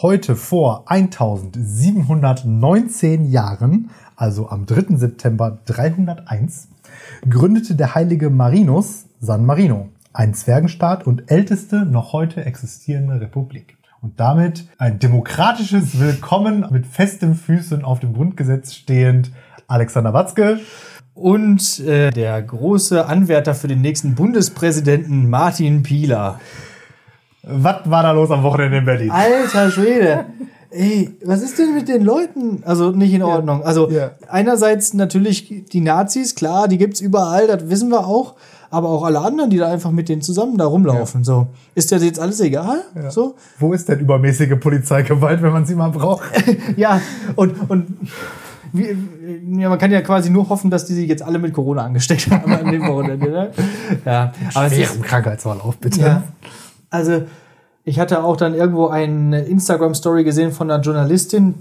Heute vor 1719 Jahren, also am 3. September 301, gründete der heilige Marinus San Marino, ein Zwergenstaat und älteste noch heute existierende Republik. Und damit ein demokratisches Willkommen mit festen Füßen auf dem Grundgesetz stehend Alexander Watzke und äh, der große Anwärter für den nächsten Bundespräsidenten Martin Pieler. Was war da los am Wochenende in Berlin? Alter Schwede. Ey, was ist denn mit den Leuten? Also nicht in Ordnung. Also Ja. einerseits natürlich die Nazis, klar, die gibt's überall, das wissen wir auch. Aber auch alle anderen, die da einfach mit denen zusammen da rumlaufen. So, ist das jetzt alles egal? So, Wo ist denn übermäßige Polizeigewalt, wenn man sie mal braucht? ja. Und und wie, ja, man kann ja quasi nur hoffen, dass die sich jetzt alle mit Corona angesteckt haben an dem Wochenende. Ne? Ja, aber es ist, Schweren Krankheitsverlauf, bitte. Ja. Also, ich hatte auch dann irgendwo eine Instagram-Story gesehen von einer Journalistin,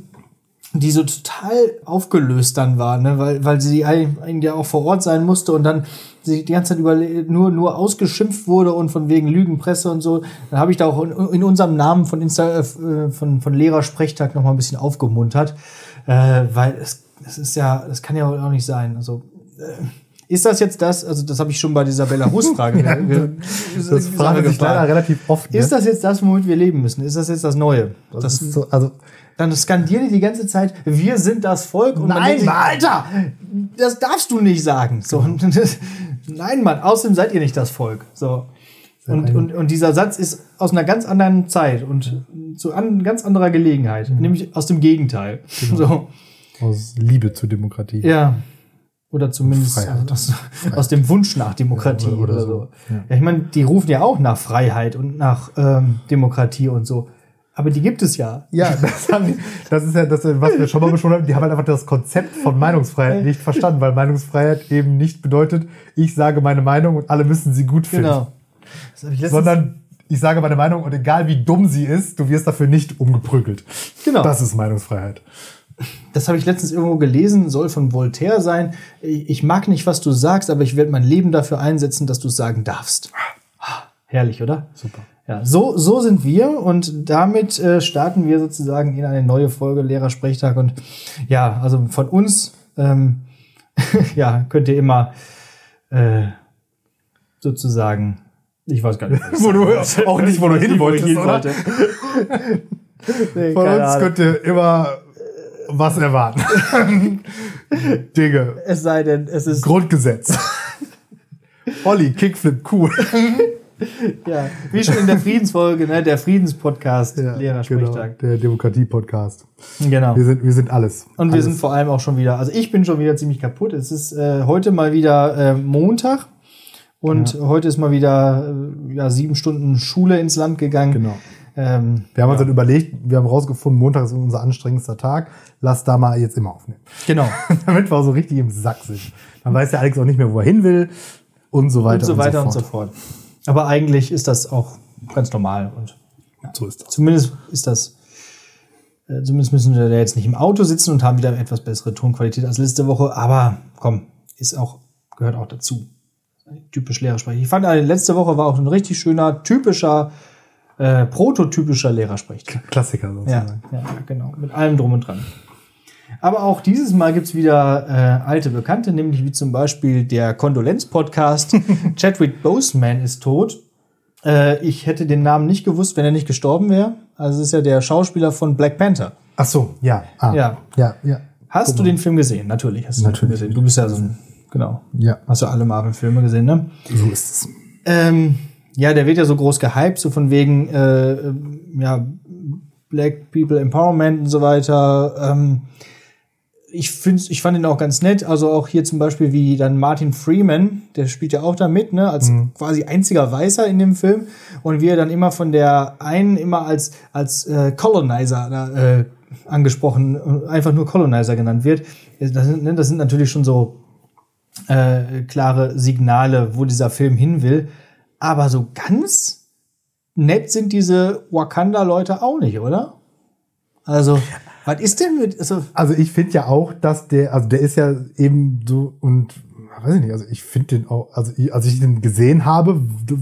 die so total aufgelöst dann war, ne? weil, weil sie eigentlich ja auch vor Ort sein musste und dann sich die ganze Zeit über nur, nur ausgeschimpft wurde und von wegen Lügenpresse und so. Dann habe ich da auch in, in unserem Namen von, Insta, äh, von, von Lehrersprechtag noch mal ein bisschen aufgemuntert, äh, weil es, es ist ja, das kann ja auch nicht sein. Also, äh, ist das jetzt das, also das habe ich schon bei dieser Belarus-Frage Ja, Das frage ich leider relativ oft. ne? ist das jetzt das, womit wir leben müssen? Ist das jetzt das Neue? das Das, ist so, also, dann skandieren die die ganze Zeit, wir sind das Volk. Und Nein, sich! Alter, das darfst du nicht sagen. So, nein, Mann, außerdem seid ihr nicht das Volk. So. Und, und, und dieser Satz ist aus einer ganz anderen Zeit und zu an, ganz anderer Gelegenheit, nämlich aus dem Gegenteil. So, aus Liebe zur Demokratie. ja. Oder zumindest Freiheit. aus, aus dem Wunsch nach Demokratie Ja, oder- oder, oder so. so. Ja. Ja, ich meine, die rufen ja auch nach Freiheit und nach ähm, Demokratie und so. Aber die gibt es ja. Ja, das, haben die, das ist ja das, was wir schon mal besprochen haben. Die haben halt einfach das Konzept von Meinungsfreiheit nicht verstanden, weil Meinungsfreiheit eben nicht bedeutet, ich sage meine Meinung und alle müssen sie gut finden. Genau. Sondern ich sage meine Meinung und egal wie dumm sie ist, du wirst dafür nicht umgeprügelt. Genau. Das ist Meinungsfreiheit. Das habe ich letztens irgendwo gelesen, soll von Voltaire sein. Ich mag nicht, was du sagst, aber ich werde mein Leben dafür einsetzen, dass du es sagen darfst. Herrlich, oder? Super. Ja, so, so sind wir und damit äh, starten wir sozusagen in eine neue Folge Lehrersprechtag. Und ja, also von uns, ähm, ja, könnt ihr immer äh, sozusagen, ich weiß gar nicht, Wo du auch nicht, wo du hin wolltest, hin oder? wollte. Nee, Von uns Ahnung. könnt ihr immer was erwarten. Dinge. Es sei denn, es ist Grundgesetz. Olli, Kickflip, cool. Ja, wie schon in der Friedensfolge, ne, der Friedenspodcast, Lehrersprechtag. Genau, der Demokratie-Podcast. Genau. Wir sind, wir sind alles. Und wir alles. sind vor allem auch schon wieder, also ich bin schon wieder ziemlich kaputt. Es ist äh, heute mal wieder äh, Montag und heute ist mal wieder äh, ja, sieben Stunden Schule ins Land gegangen. Genau. Ähm, Wir haben uns dann überlegt, wir haben rausgefunden, Montag ist unser anstrengendster Tag. Lass da mal jetzt immer aufnehmen. genau. Damit wir auch so richtig im Sack sind. Dann weiß der Alex auch nicht mehr, wo er hin will und so weiter Und so weiter und so fort. fort. Aber eigentlich ist das auch ganz normal und So ist das. zumindest ist das, äh, zumindest müssen wir da jetzt nicht im Auto sitzen und haben wieder etwas bessere Tonqualität als letzte Woche. Aber komm, ist auch, gehört auch dazu. Typisch Lehrersprecher. Ich fand, äh, letzte Woche war auch ein richtig schöner, typischer, äh, prototypischer Lehrersprecher. Klassiker Ja, sozusagen. ja, genau. Mit allem drum und dran. Aber auch dieses Mal gibt's wieder äh, alte Bekannte, nämlich wie zum Beispiel der Kondolenz-Podcast. Chadwick Boseman ist tot. Äh, ich hätte den Namen nicht gewusst, wenn er nicht gestorben wäre. Also es ist ja der Schauspieler von Black Panther. Ach so, ja. Ah, Ja. Ja, ja. Hast du den Film gesehen? Natürlich hast du den Film Natürlich. gesehen. Du bist ja so ein, genau. Ja, Hast du alle Marvel-Filme gesehen, ne? so ist es. Ähm, ja, der wird ja so groß gehypt, so von wegen, äh, äh, ja, Black People Empowerment und so weiter. Ähm, ich, find's, ich fand ihn auch ganz nett. Also auch hier zum Beispiel wie dann Martin Freeman, der spielt ja auch da mit, ne, als quasi einziger Weißer in dem Film. Und wie er dann immer von der einen immer als, als äh, Colonizer äh, angesprochen, äh, einfach nur Colonizer genannt wird. Das sind, ne, das sind natürlich schon so äh, klare Signale, wo dieser Film hin will. Aber so ganz nett sind diese Wakanda-Leute auch nicht, oder? Also, was ist denn mit. Also, Also ich finde ja auch, dass der, also der ist ja eben so und weiß ich nicht, also ich finde den auch, also ich, als ich den gesehen habe,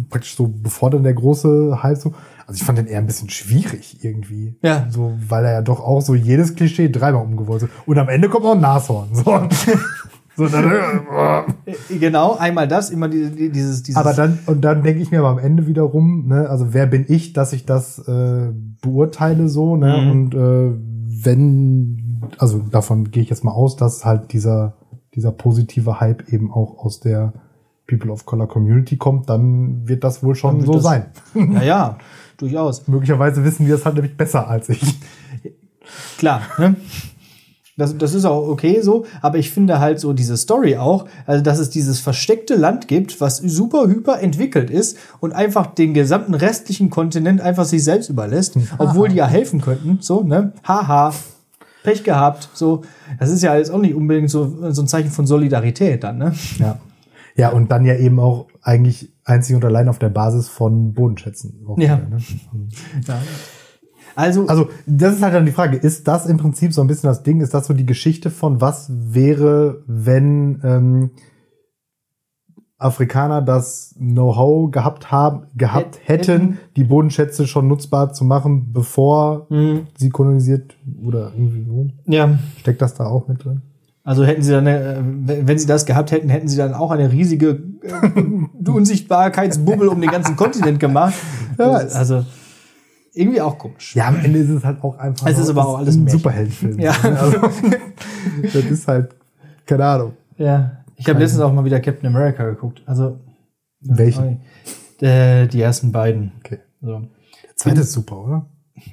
praktisch so bevor dann der große Hype so, Also ich fand den eher ein bisschen schwierig irgendwie. Ja. So, weil er ja doch auch so jedes Klischee dreimal umgewollt ist. Und am Ende kommt auch ein Nashorn. So. so dann, Äh, Genau, einmal das, immer die, die, dieses, dieses. aber dann, und dann denke ich mir aber am Ende wiederum, ne, also wer bin ich, dass ich das äh, beurteile so, ne? Mhm. Und äh, wenn, also davon gehe ich jetzt mal aus, dass halt dieser, dieser positive Hype eben auch aus der People of Color Community kommt, dann wird das wohl schon so das- sein. ja, ja, durchaus. Möglicherweise wissen wir es halt nämlich besser als ich. Klar, ne? Das, das ist auch okay so, aber ich finde halt so diese Story auch, also dass es dieses versteckte Land gibt, was super hyper entwickelt ist und einfach den gesamten restlichen Kontinent einfach sich selbst überlässt, obwohl die ja helfen könnten, so, ne? Haha, Pech gehabt, so. Das ist ja jetzt auch nicht unbedingt so, so ein Zeichen von Solidarität dann, ne? Ja. Ja, und dann ja eben auch eigentlich einzig und allein auf der Basis von Bodenschätzen. Ja. wieder, ne? Ja. Also, Also, das ist halt dann die Frage, ist das im Prinzip so ein bisschen das Ding, ist das so die Geschichte von was wäre, wenn ähm, Afrikaner das Know-how gehabt haben, gehabt Hätt- hätten, hätten. die Bodenschätze schon nutzbar zu machen, bevor Mhm. sie kolonisiert oder irgendwie so? ja. Steckt das da auch mit drin? Also hätten sie dann, äh, wenn sie das gehabt hätten, hätten sie dann auch eine riesige äh, Unsichtbarkeitsbubble um den ganzen Kontinent gemacht. Weiß. Also irgendwie auch komisch. Ja, am Ende ist es halt auch einfach Es ist aber auch alles ein. Superheldenfilm. Ja. Also, das ist halt, keine Ahnung. Ja. Ich habe letztens auch mal wieder Captain America geguckt. Also Welchen? äh, die ersten beiden. Okay. So. Der zweite ist super, oder?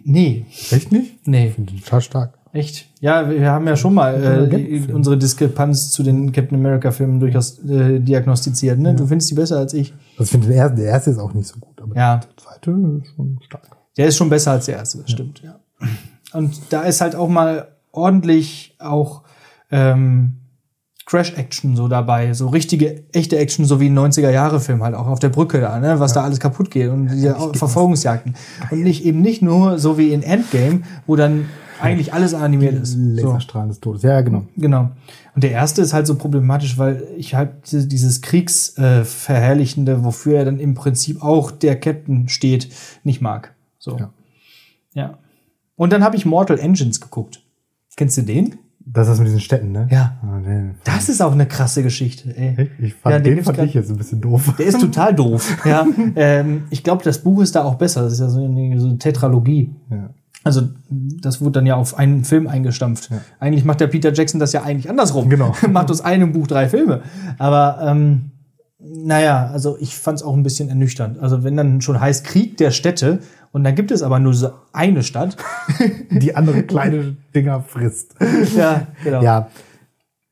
Nee, Echt nicht? nee, Ich finde den total stark. echt. Ja, wir haben ja schon mal Ja, äh, unsere Diskrepanz zu den Captain America Filmen durchaus äh, diagnostiziert. Ne? Du findest die besser als ich. Also ich finde den ersten, der erste ist auch nicht so gut, aber Ja. der zweite ist schon stark. Der ist schon besser als der erste, das stimmt, ja. Und da ist halt auch mal ordentlich auch ähm, Crash-Action so dabei, so richtige, echte Action, so wie ein 90er-Jahre-Film halt, auch auf der Brücke da, ne, was da alles kaputt geht und diese Verfolgungsjagden. Und nicht eben nicht nur so wie in Endgame, wo dann eigentlich alles animiert ist. So. Laserstrahlen des Todes. Ja, genau. Genau. Und der erste ist halt so problematisch, weil ich halt diese- dieses Kriegsverherrlichende, äh, wofür er dann im Prinzip auch der Captain steht, nicht mag. So. Ja. Ja. Und dann habe ich Mortal Engines geguckt. Kennst du den? Das ist das mit diesen Städten, ne? Ja. Ah, den, Das ist auch eine krasse Geschichte, ey. ich fand, Ja, den den, fand grad- ich jetzt ein bisschen doof. Der ist total doof. Ja. Ähm, ich glaube, das Buch ist da auch besser. Das ist ja so eine, so eine Tetralogie. Ja. Also, das wurde dann ja auf einen Film eingestampft. Eigentlich macht der Peter Jackson das ja eigentlich andersrum. Genau. macht aus einem Buch drei Filme. Aber, ähm, naja, also ich fand es auch ein bisschen ernüchternd. Also, wenn dann schon heißt Krieg der Städte und dann gibt es aber nur so eine Stadt. Die andere kleine Dinger frisst. ja, genau. Ja.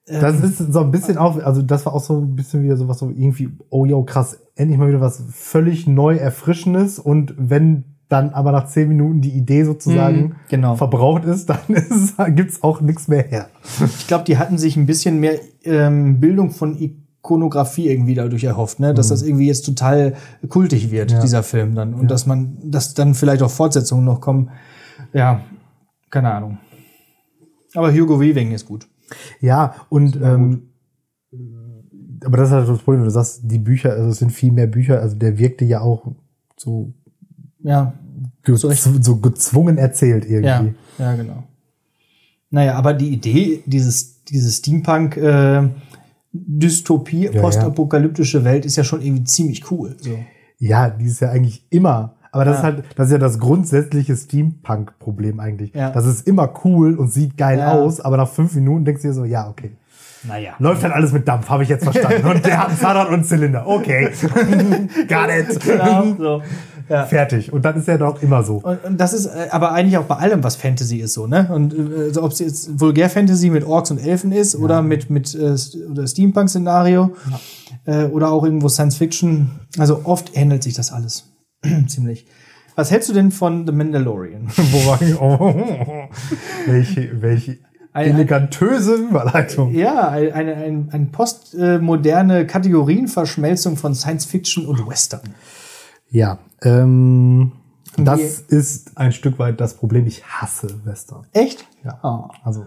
Das ist so ein bisschen auch, also das war auch so ein bisschen wieder sowas so irgendwie, oh yo, krass, endlich mal wieder was völlig neu erfrischendes und wenn dann aber nach zehn Minuten die Idee sozusagen Mhm, genau. verbraucht ist, dann ist, es- gibt's auch nichts mehr her. Ich glaube, die hatten sich ein bisschen mehr ähm, Bildung von Ikonografie irgendwie dadurch erhofft, ne? dass das irgendwie jetzt total kultig wird, Mhm. Ja. dieser Film dann. Und dass man, dass dann vielleicht auch Fortsetzungen noch kommen. Ja, keine Ahnung. Aber Hugo Weaving ist gut. Ja, und ähm, aber das ist halt das Problem, wenn du sagst, die Bücher, also es sind viel mehr Bücher, also der wirkte ja auch so, Ja, ge So so gezwungen erzählt irgendwie. ja, ja, genau. Naja, aber die Idee, dieses, dieses Steampunk, äh, Dystopie, ja. postapokalyptische Welt ist ja schon irgendwie ziemlich cool. So. Ja, die ist ja eigentlich immer. Aber das Ja. ist halt, das ist ja das grundsätzliche Steampunk-Problem eigentlich. Ja. Das ist immer cool und sieht geil Ja. aus, aber nach fünf Minuten denkst du dir so, ja, okay. Naja. Läuft halt alles mit Dampf, habe ich jetzt verstanden. Und der hat ein Zahnrad und Zylinder. Okay. Got it. Genau, so. Ja. Fertig. Und dann ist er doch immer so. Und, und das ist äh, aber eigentlich auch bei allem, was Fantasy ist, so, ne? Und äh, also ob es jetzt Vulgär-Fantasy mit Orks und Elfen ist oder mit, mit äh, oder Steampunk-Szenario äh, oder auch irgendwo Science-Fiction. Also oft ähnelt sich das alles. Ziemlich. Was hältst du denn von The Mandalorian? Wo war ich? Oh. Welche, welche elegantöse Überleitung. ja, eine, eine, ein, ein postmoderne Kategorienverschmelzung von Science-Fiction und Western. Ja, ähm, das ist ein Stück weit das Problem. Ich hasse Western. Echt? Ja. Ah. Also,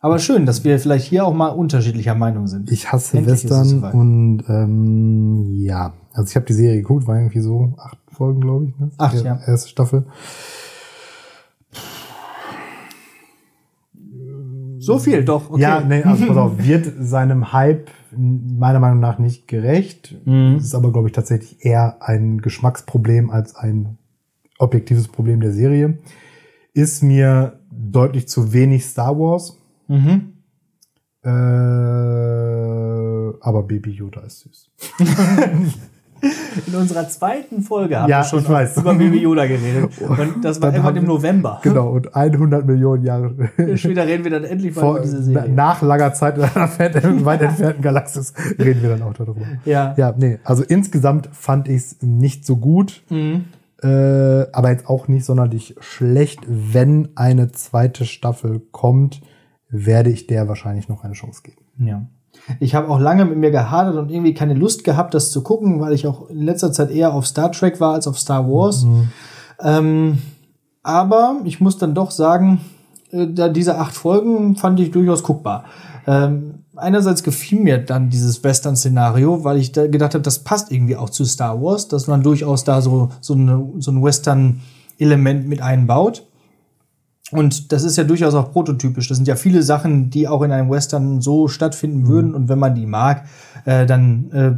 Aber schön, dass wir vielleicht hier auch mal unterschiedlicher Meinung sind. ich hasse Endlich Western und ähm, ja, Also ich habe die Serie geguckt, war irgendwie so acht Folgen, glaube ich. Ne? Acht, ja. Erste Staffel. So viel, doch. Okay. Ja, nee, also pass auf, wird seinem Hype meiner Meinung nach nicht gerecht. Mhm. Es ist aber, glaube ich, tatsächlich eher ein Geschmacksproblem als ein objektives Problem der Serie. Ist mir deutlich zu wenig Star Wars. Mhm. Äh, aber Baby Yoda ist süß. In unserer zweiten Folge haben Ja, wir schon über Baby Yoda geredet. Und das war irgendwann im November. Genau, und 100 Millionen Jahre Später reden wir dann endlich mal vor, über diese Serie. nach langer Zeit in einer weit entfernten Galaxis reden wir dann auch darüber. ja. Ja, nee, also insgesamt fand ich es nicht so gut, Mhm. äh, aber jetzt auch nicht sonderlich schlecht. Wenn eine zweite Staffel kommt, werde ich der wahrscheinlich noch eine Chance geben. Ja. Ich habe auch lange mit mir gehadert und irgendwie keine Lust gehabt, das zu gucken, weil ich auch in letzter Zeit eher auf Star Trek war als auf Star Wars. Ähm, aber ich muss dann doch sagen, äh, da diese acht Folgen fand ich durchaus guckbar. Ähm, einerseits gefiel mir dann dieses Western-Szenario, weil ich da gedacht habe, das passt irgendwie auch zu Star Wars, dass man durchaus da so, so, eine, so ein Western-Element mit einbaut. Und das ist ja durchaus auch prototypisch. Das sind ja viele Sachen, die auch in einem Western so stattfinden würden. Und wenn man die mag, äh, dann äh,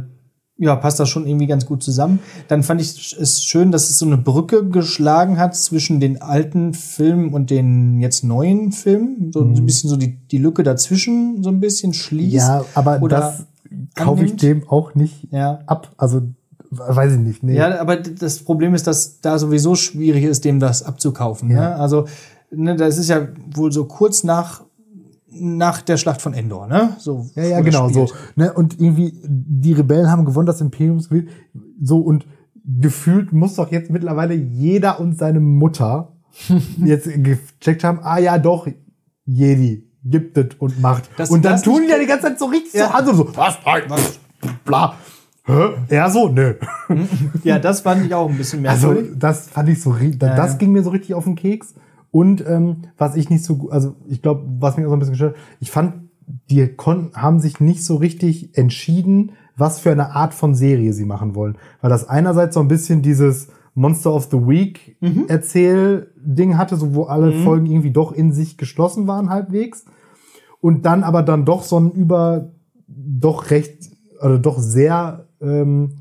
ja, passt das schon irgendwie ganz gut zusammen. Dann fand ich es schön, dass es so eine Brücke geschlagen hat zwischen den alten Filmen und den jetzt neuen Filmen. So ein bisschen so die, die Lücke dazwischen so ein bisschen schließt. Ja, aber das kaufe ich dem auch nicht Ja. ab. Also, weiß ich nicht. Nee. Ja, aber das Problem ist, dass da sowieso schwierig ist, dem das abzukaufen. Ja. Ne? Also, ne, das ist ja wohl so kurz nach, nach der Schlacht von Endor, ne? So, Ja, ja, das genau, so. spielt. Ne? Und irgendwie, die Rebellen haben gewonnen, das Imperium. So, und gefühlt muss doch jetzt mittlerweile jeder und seine Mutter jetzt gecheckt haben, ah ja, doch, Jedi, gibt es und macht. Dass und dann das tun die ja die ganze Zeit so richtig Ja. so an, so, so, was, nein, was, bla. Hä? Er so, nö. Ja, das fand ich auch ein bisschen Also, merkwürdig. das fand ich so, ri- da- Ja, das ja. ging mir so richtig auf den Keks. Und ähm, was ich nicht so gut, also ich glaube, was mich auch so ein bisschen gestört, hat, ich fand, die kon haben sich nicht so richtig entschieden, was für eine Art von Serie sie machen wollen. Weil das einerseits so ein bisschen dieses Monster of the Week Mhm. Erzähl-Ding hatte, so wo alle Folgen irgendwie doch in sich geschlossen waren halbwegs. Und dann aber dann doch so ein über, doch recht, oder doch sehr ähm,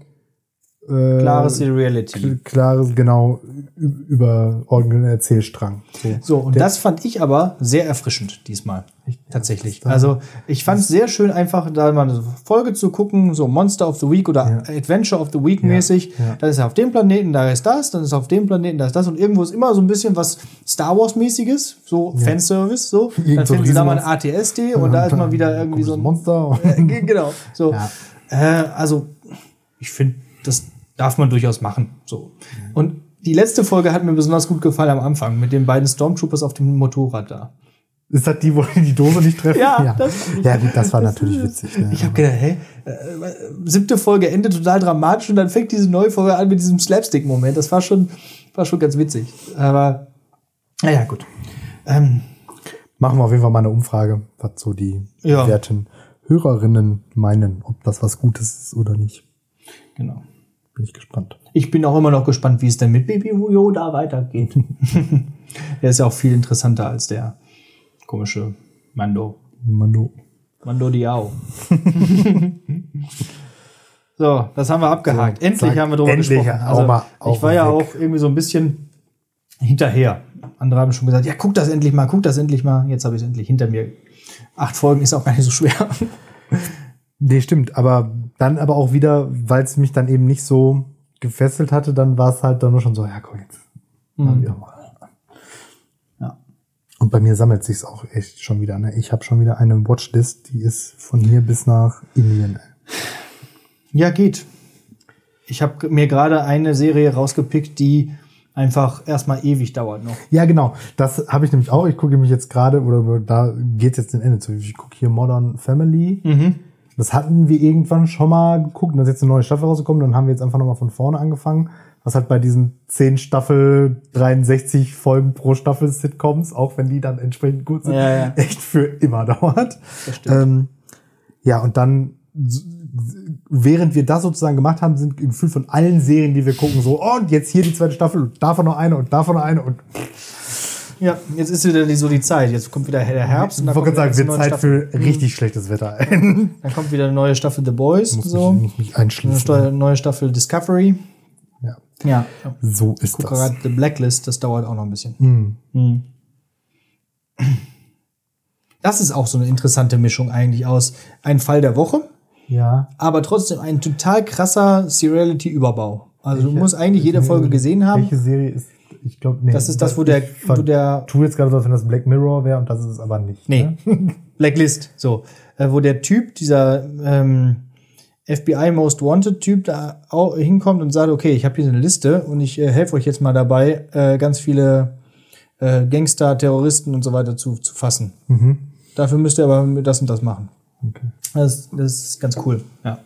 äh, Klare Seriality. klares, genau, ü- überordneten Erzählstrang. So. So, und Der- das fand ich aber sehr erfrischend diesmal. Tatsächlich. Also, ich fand es sehr schön, einfach da mal eine Folge zu gucken, so Monster of the Week oder Adventure of the Week mäßig. ja. Da ist er auf dem Planeten, da ist das, dann ist er auf dem Planeten, da ist das und irgendwo ist immer so ein bisschen was Star Wars mäßiges, so Fanservice, so. Dann Irgend so ein finden sie da mal ein. ATSD und da ist mal wieder irgendwie so ein Monster. ge- genau. So. Ja. Äh, also, ich finde, das darf man durchaus machen. So. Und die letzte Folge hat mir besonders gut gefallen am Anfang mit den beiden Stormtroopers auf dem Motorrad da. Ist das die, wo die die Dose nicht treffen? Ja, das fand ich- ja gut, das war das natürlich ist- witzig. Ne? Ich habe gedacht, hey, äh, siebte Folge endet total dramatisch und dann fängt diese neue Folge an mit diesem Slapstick-Moment. Das war schon, war schon ganz witzig. Aber, naja, gut. Ähm, Machen wir auf jeden Fall mal eine Umfrage, was so die Ja. werten Hörerinnen meinen, ob das was Gutes ist oder nicht. genau. Bin ich gespannt. Ich bin auch immer noch gespannt, wie es denn mit Baby Yoda weitergeht. der ist ja auch viel interessanter als der komische Mando. Manu. Mando Diao. so, das haben wir abgehakt. So, endlich haben wir drüber endlich gesprochen. Also, mal ich war ja weg. auch irgendwie so ein bisschen hinterher. Andere haben schon gesagt, ja, guck das endlich mal, guck das endlich mal. Jetzt habe ich es endlich hinter mir. Acht Folgen ist auch gar nicht so schwer. Nee, stimmt. Aber dann aber auch wieder, weil es mich dann eben nicht so gefesselt hatte, dann war es halt dann nur schon so, ja, komm jetzt. Mal. Ja. Und bei mir sammelt sich's auch echt schon wieder. Ne? Ich habe schon wieder eine Watchlist, die ist von hier bis nach Indien. Ja, geht. Ich habe mir gerade eine Serie rausgepickt, die einfach erstmal ewig dauert noch. Ja, genau. Das habe ich nämlich auch. Ich gucke mich jetzt gerade, oder da geht jetzt den Ende zu. Ich gucke hier Modern Family. Mhm. Das hatten wir irgendwann schon mal geguckt. Da ist jetzt eine neue Staffel rausgekommen. Dann haben wir jetzt einfach nochmal von vorne angefangen. Was halt bei diesen 10 Staffel, 63 Folgen pro Staffel Sitcoms, auch wenn die dann entsprechend gut sind, Ja, ja. echt für immer dauert. Ähm, ja, und dann während wir das sozusagen gemacht haben, sind gefühlt von allen Serien, die wir gucken, so, oh, und jetzt hier die zweite Staffel und davon noch eine und davon noch eine und Ja, jetzt ist wieder die, so die Zeit. Jetzt kommt wieder der Herbst. ich wollte gerade sagen, wird eine Zeit Staffel. für richtig schlechtes Wetter. Dann kommt wieder eine neue Staffel The Boys. muss, so. mich, mich Eine einschließen. Steu- neue Staffel Discovery. Ja. Ja. So ist Guck das. gerade The Blacklist, das dauert auch noch ein bisschen. Hm. Hm. Das ist auch so eine interessante Mischung eigentlich aus ein Fall der Woche, Ja. aber trotzdem ein total krasser Seriality-Überbau. Also du Welche- musst eigentlich jede Folge gesehen haben. Welche Serie ist, ich glaube, nee. Das ist das, wo der, wo der tu jetzt gerade so, als wenn das Black Mirror wäre und das ist es aber nicht. Nee, Ne? Blacklist, so. Äh, wo der Typ, dieser ähm, FBI Most Wanted Typ da auch hinkommt und sagt, okay, ich habe hier eine Liste und ich äh, helfe euch jetzt mal dabei, äh, ganz viele äh, Gangster, Terroristen und so weiter zu, zu fassen. Mhm. Dafür müsst ihr aber das und das machen. Okay. Das, das ist ganz cool. Ja.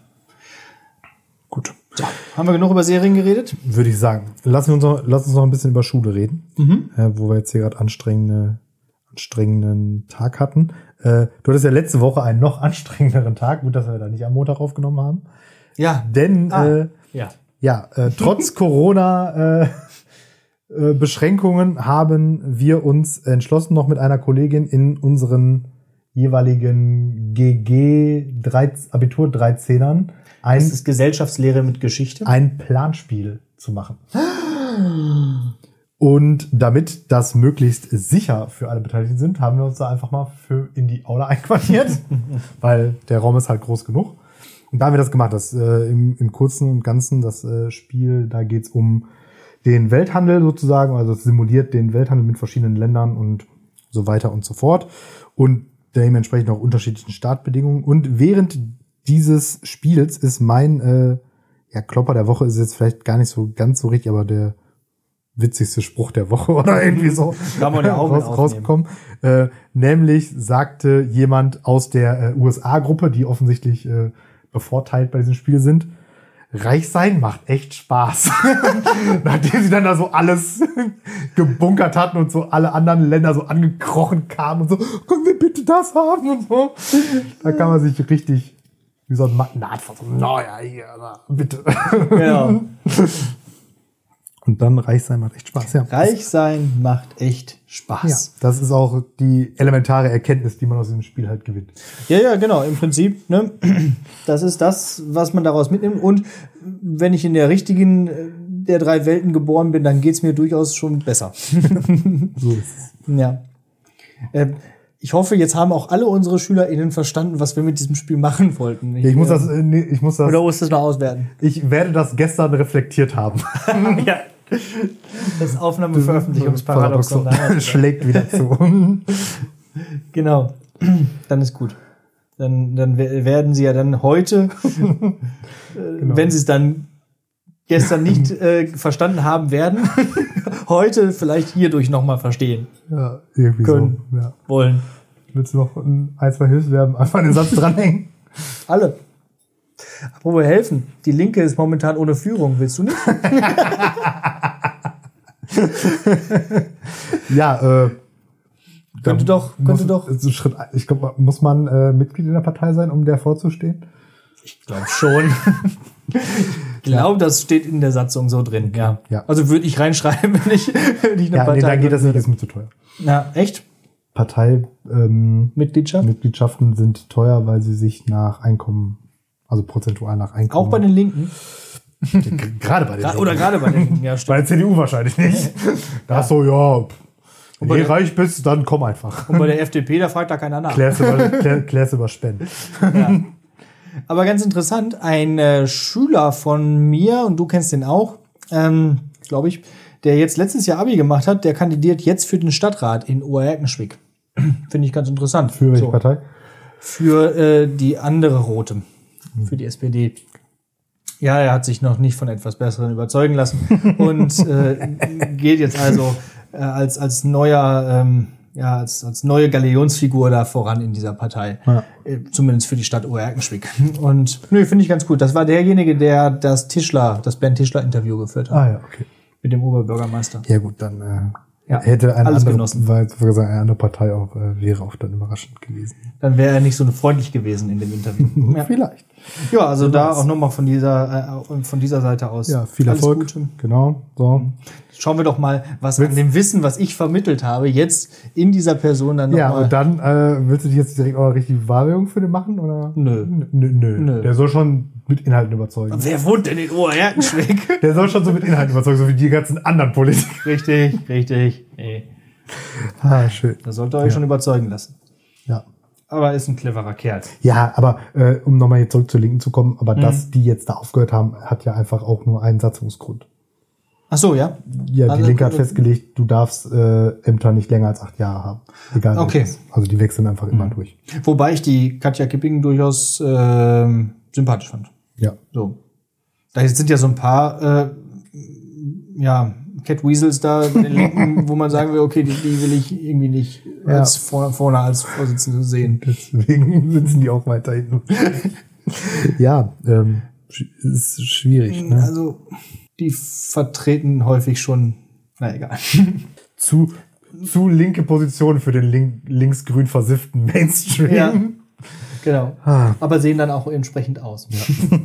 Gut. So, haben wir genug über Serien geredet? Würde ich sagen. Lassen wir uns noch, lass uns noch ein bisschen über Schule reden, Mhm. äh, wo wir jetzt hier gerade anstrengende, anstrengenden Tag hatten. Äh, du hattest ja letzte Woche einen noch anstrengenderen Tag. Gut, dass wir da nicht am Montag aufgenommen haben. Ja. Denn Ah. äh, Ja. ja, äh, trotz Corona äh, äh, Beschränkungen haben wir uns entschlossen, noch mit einer Kollegin in unseren jeweiligen GG 13, Abitur 13ern ein, Das ist Gesellschaftslehre mit Geschichte. ein Planspiel zu machen. Und damit das möglichst sicher für alle Beteiligten sind, haben wir uns da einfach mal für in die Aula einquartiert, weil der Raum ist halt groß genug. Und da haben wir das gemacht. Das äh, im, im Kurzen und Ganzen das äh, Spiel, da geht's um den Welthandel sozusagen, also es simuliert den Welthandel mit verschiedenen Ländern und so weiter und so fort. Und dementsprechend auch unterschiedlichen Startbedingungen. Und während dieses Spiels ist mein äh, ja, Klopper der Woche ist jetzt vielleicht gar nicht so ganz so richtig, aber der witzigste Spruch der Woche oder irgendwie so Kann man ja auch aufnehmen. rausgekommen. Äh, nämlich sagte jemand aus der äh, USA-Gruppe, die offensichtlich äh, bevorteilt bei diesem Spiel sind, Reich sein macht echt Spaß. Nachdem sie dann da so alles gebunkert hatten und so alle anderen Länder so angekrochen kamen und so, können wir bitte das haben und so. Da kann man sich richtig wie so ein Magnat von so, naja, hier, na, bitte. Genau. Und dann reich sein macht echt Spaß, ja. Reich sein macht echt Ja, Spaß. das ist auch die elementare Erkenntnis, die man aus diesem Spiel halt gewinnt. Ja, ja, genau. Im Prinzip, ne, das ist das, was man daraus mitnimmt. Und wenn ich in der richtigen äh, der drei Welten geboren bin, dann geht's mir durchaus schon besser. So ist es. Ja. Ähm, ich hoffe, jetzt haben auch alle unsere SchülerInnen verstanden, was wir mit diesem Spiel machen wollten. Ich muss äh, das, äh, nee, ich muss das, Oder muss das noch auswerten? ich werde das gestern reflektiert haben. ja. Das Aufnahmeveröffentlichungsparadoxon. schlägt wieder zu. Genau. Dann ist gut. Dann, dann we- werden sie ja dann heute, äh, wenn sie es dann gestern nicht äh, verstanden haben werden, heute vielleicht hierdurch nochmal verstehen Ja, irgendwie Können. so. Ja. wollen. Willst du noch ein, ein zwei Hilfsverben einfach den Satz dranhängen? Alle. Apropos helfen. Die Linke ist momentan ohne Führung. Willst du nicht? Ja, äh, Könnte doch- könnte muss, doch. Schritt, ich glaube, muss man äh, Mitglied in der Partei sein, um der vorzustehen? Ich glaube schon. Ich glaube, das steht in der Satzung so drin. Ja. Ja. Also würde ich reinschreiben, wenn ich, wenn ich eine Ja, nee, Partei dann geht das nicht, ist mir zu teuer. Na, echt? Partei, ähm, Mitgliedschaft? Mitgliedschaften sind teuer, weil sie sich nach Einkommen, also prozentual nach Einkommen. Auch bei den Linken? gerade bei den Gra- Oder gerade bei den Linken, ja, bei stimmt. der CDU wahrscheinlich nicht. Da ist so, ja, wenn bei du reich bist, dann komm einfach. Und bei der FDP, da fragt da keiner nach. Klär's über, klär, klär's über Spenden. Ja. Aber ganz interessant, ein äh, Schüler von mir, und du kennst den auch, ähm, glaube ich, der jetzt letztes Jahr Abi gemacht hat, der kandidiert jetzt für den Stadtrat in Oerkenschwick. Finde ich ganz interessant. Für welche So. Partei? Für äh, die andere Rote, für die SPD. Ja, er hat sich noch nicht von etwas Besseren überzeugen lassen und äh, geht jetzt also äh, als, als neuer, ähm, ja, als, als neue Galionsfigur da voran in dieser Partei. Ja. Äh, zumindest für die Stadt Oerkenschwick. Und nö, finde ich ganz gut. Das war derjenige, der das Tischler, das Ben Tischler Interview geführt hat Ah ja, okay. mit dem Oberbürgermeister. Ja gut, dann äh, Ja, hätte eine andere, genossen. weil sagen, eine andere Partei auch äh, wäre auch dann überraschend gewesen. Dann wäre er nicht so freundlich gewesen in dem Interview. ja. Vielleicht. Ja, also da auch nochmal von dieser, äh, von dieser Seite aus. Ja, viel Alles Erfolg. Gute. Genau. So. Schauen wir doch mal, was an dem Wissen, was ich vermittelt habe, jetzt in dieser Person dann Ja, nochmal. und dann äh, willst du dich jetzt direkt auch richtig Wahlwerbung für den machen? Oder? Nö. Nö, nö. Nö. Der soll schon mit Inhalten überzeugen. Wer wohnt denn in Oberherkenschweck? Der soll schon so mit Inhalten überzeugen, so wie die ganzen anderen Politiker. richtig, richtig. Nee. Ah, schön. Da sollt ihr euch schon überzeugen lassen. Ja. Aber ist ein cleverer Kerl. Ja, aber äh, um nochmal jetzt zurück zur Linken zu kommen, aber Mhm. dass die jetzt da aufgehört haben, hat ja einfach auch nur einen Satzungsgrund. Ach so, ja. Ja, die Also, Linke hat äh, festgelegt, du darfst äh, Ämter nicht länger als acht Jahre haben. Egal. Okay. Mhm. welches. Also die wechseln einfach immer durch. Wobei ich die Katja Kipping durchaus ähm, sympathisch fand. Ja. So. Da sind ja so ein paar, äh, ja, Cat Weasels da den Linken, wo man sagen will, okay, die, die will ich irgendwie nicht Ja. als vorne, vorne als Vorsitzende sehen. Deswegen sitzen die auch weiterhin. ja, ähm, ist schwierig. Ne? Also, die vertreten häufig schon, na egal. Zu, zu linke Position für den link, linksgrün versifften Mainstream. Ja. Genau. Ah. Aber sehen dann auch entsprechend aus.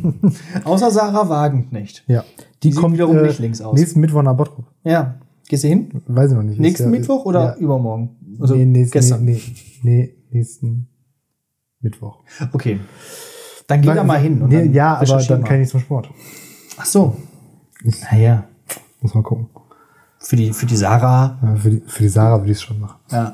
Außer Sarah Wagenknecht. Ja. Die sieht wiederum nicht links aus. Nächsten Mittwoch nach Bottrop. Ja. Gehst du hin? Weiß ich noch nicht. Ist Nächsten ja- Mittwoch oder Ja. übermorgen? Also nee, nächsten, gestern. Nee, nee, nächsten Mittwoch. Okay. Dann geh da mal hin. und nee, dann ja, aber dann mal. kann ich nicht zum Sport. Ach so. Naja. Muss mal gucken. Für die, für die Sarah. Ja, für, die, für die Sarah würde ich es schon machen. Ja.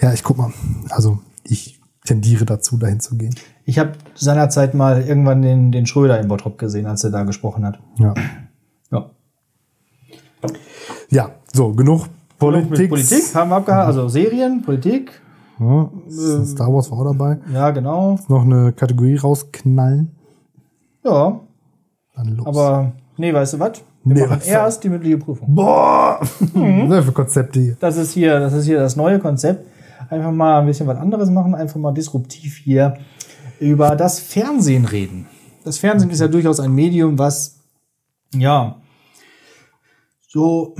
Ja, ich guck mal. Also ich tendiere dazu, dahin zu gehen. Ich habe seinerzeit mal irgendwann den, den Schröder in Bottrop gesehen, als er da gesprochen hat. Ja. Ja. Ja, so, genug Politik. Politik haben wir abgehakt. Also Serien, Politik. Ja, Star Wars war auch dabei. Ja, genau. Noch eine Kategorie rausknallen. Ja. Dann los. Aber, nee, weißt du was? Wir Nee, machen was- erst die mündliche Prüfung. Boah! Was ist für Konzepte hier? Das ist hier, das ist hier das neue Konzept. Einfach mal ein bisschen was anderes machen, einfach mal disruptiv hier über das Fernsehen reden. Das Fernsehen ist ja durchaus ein Medium, was, ja, so,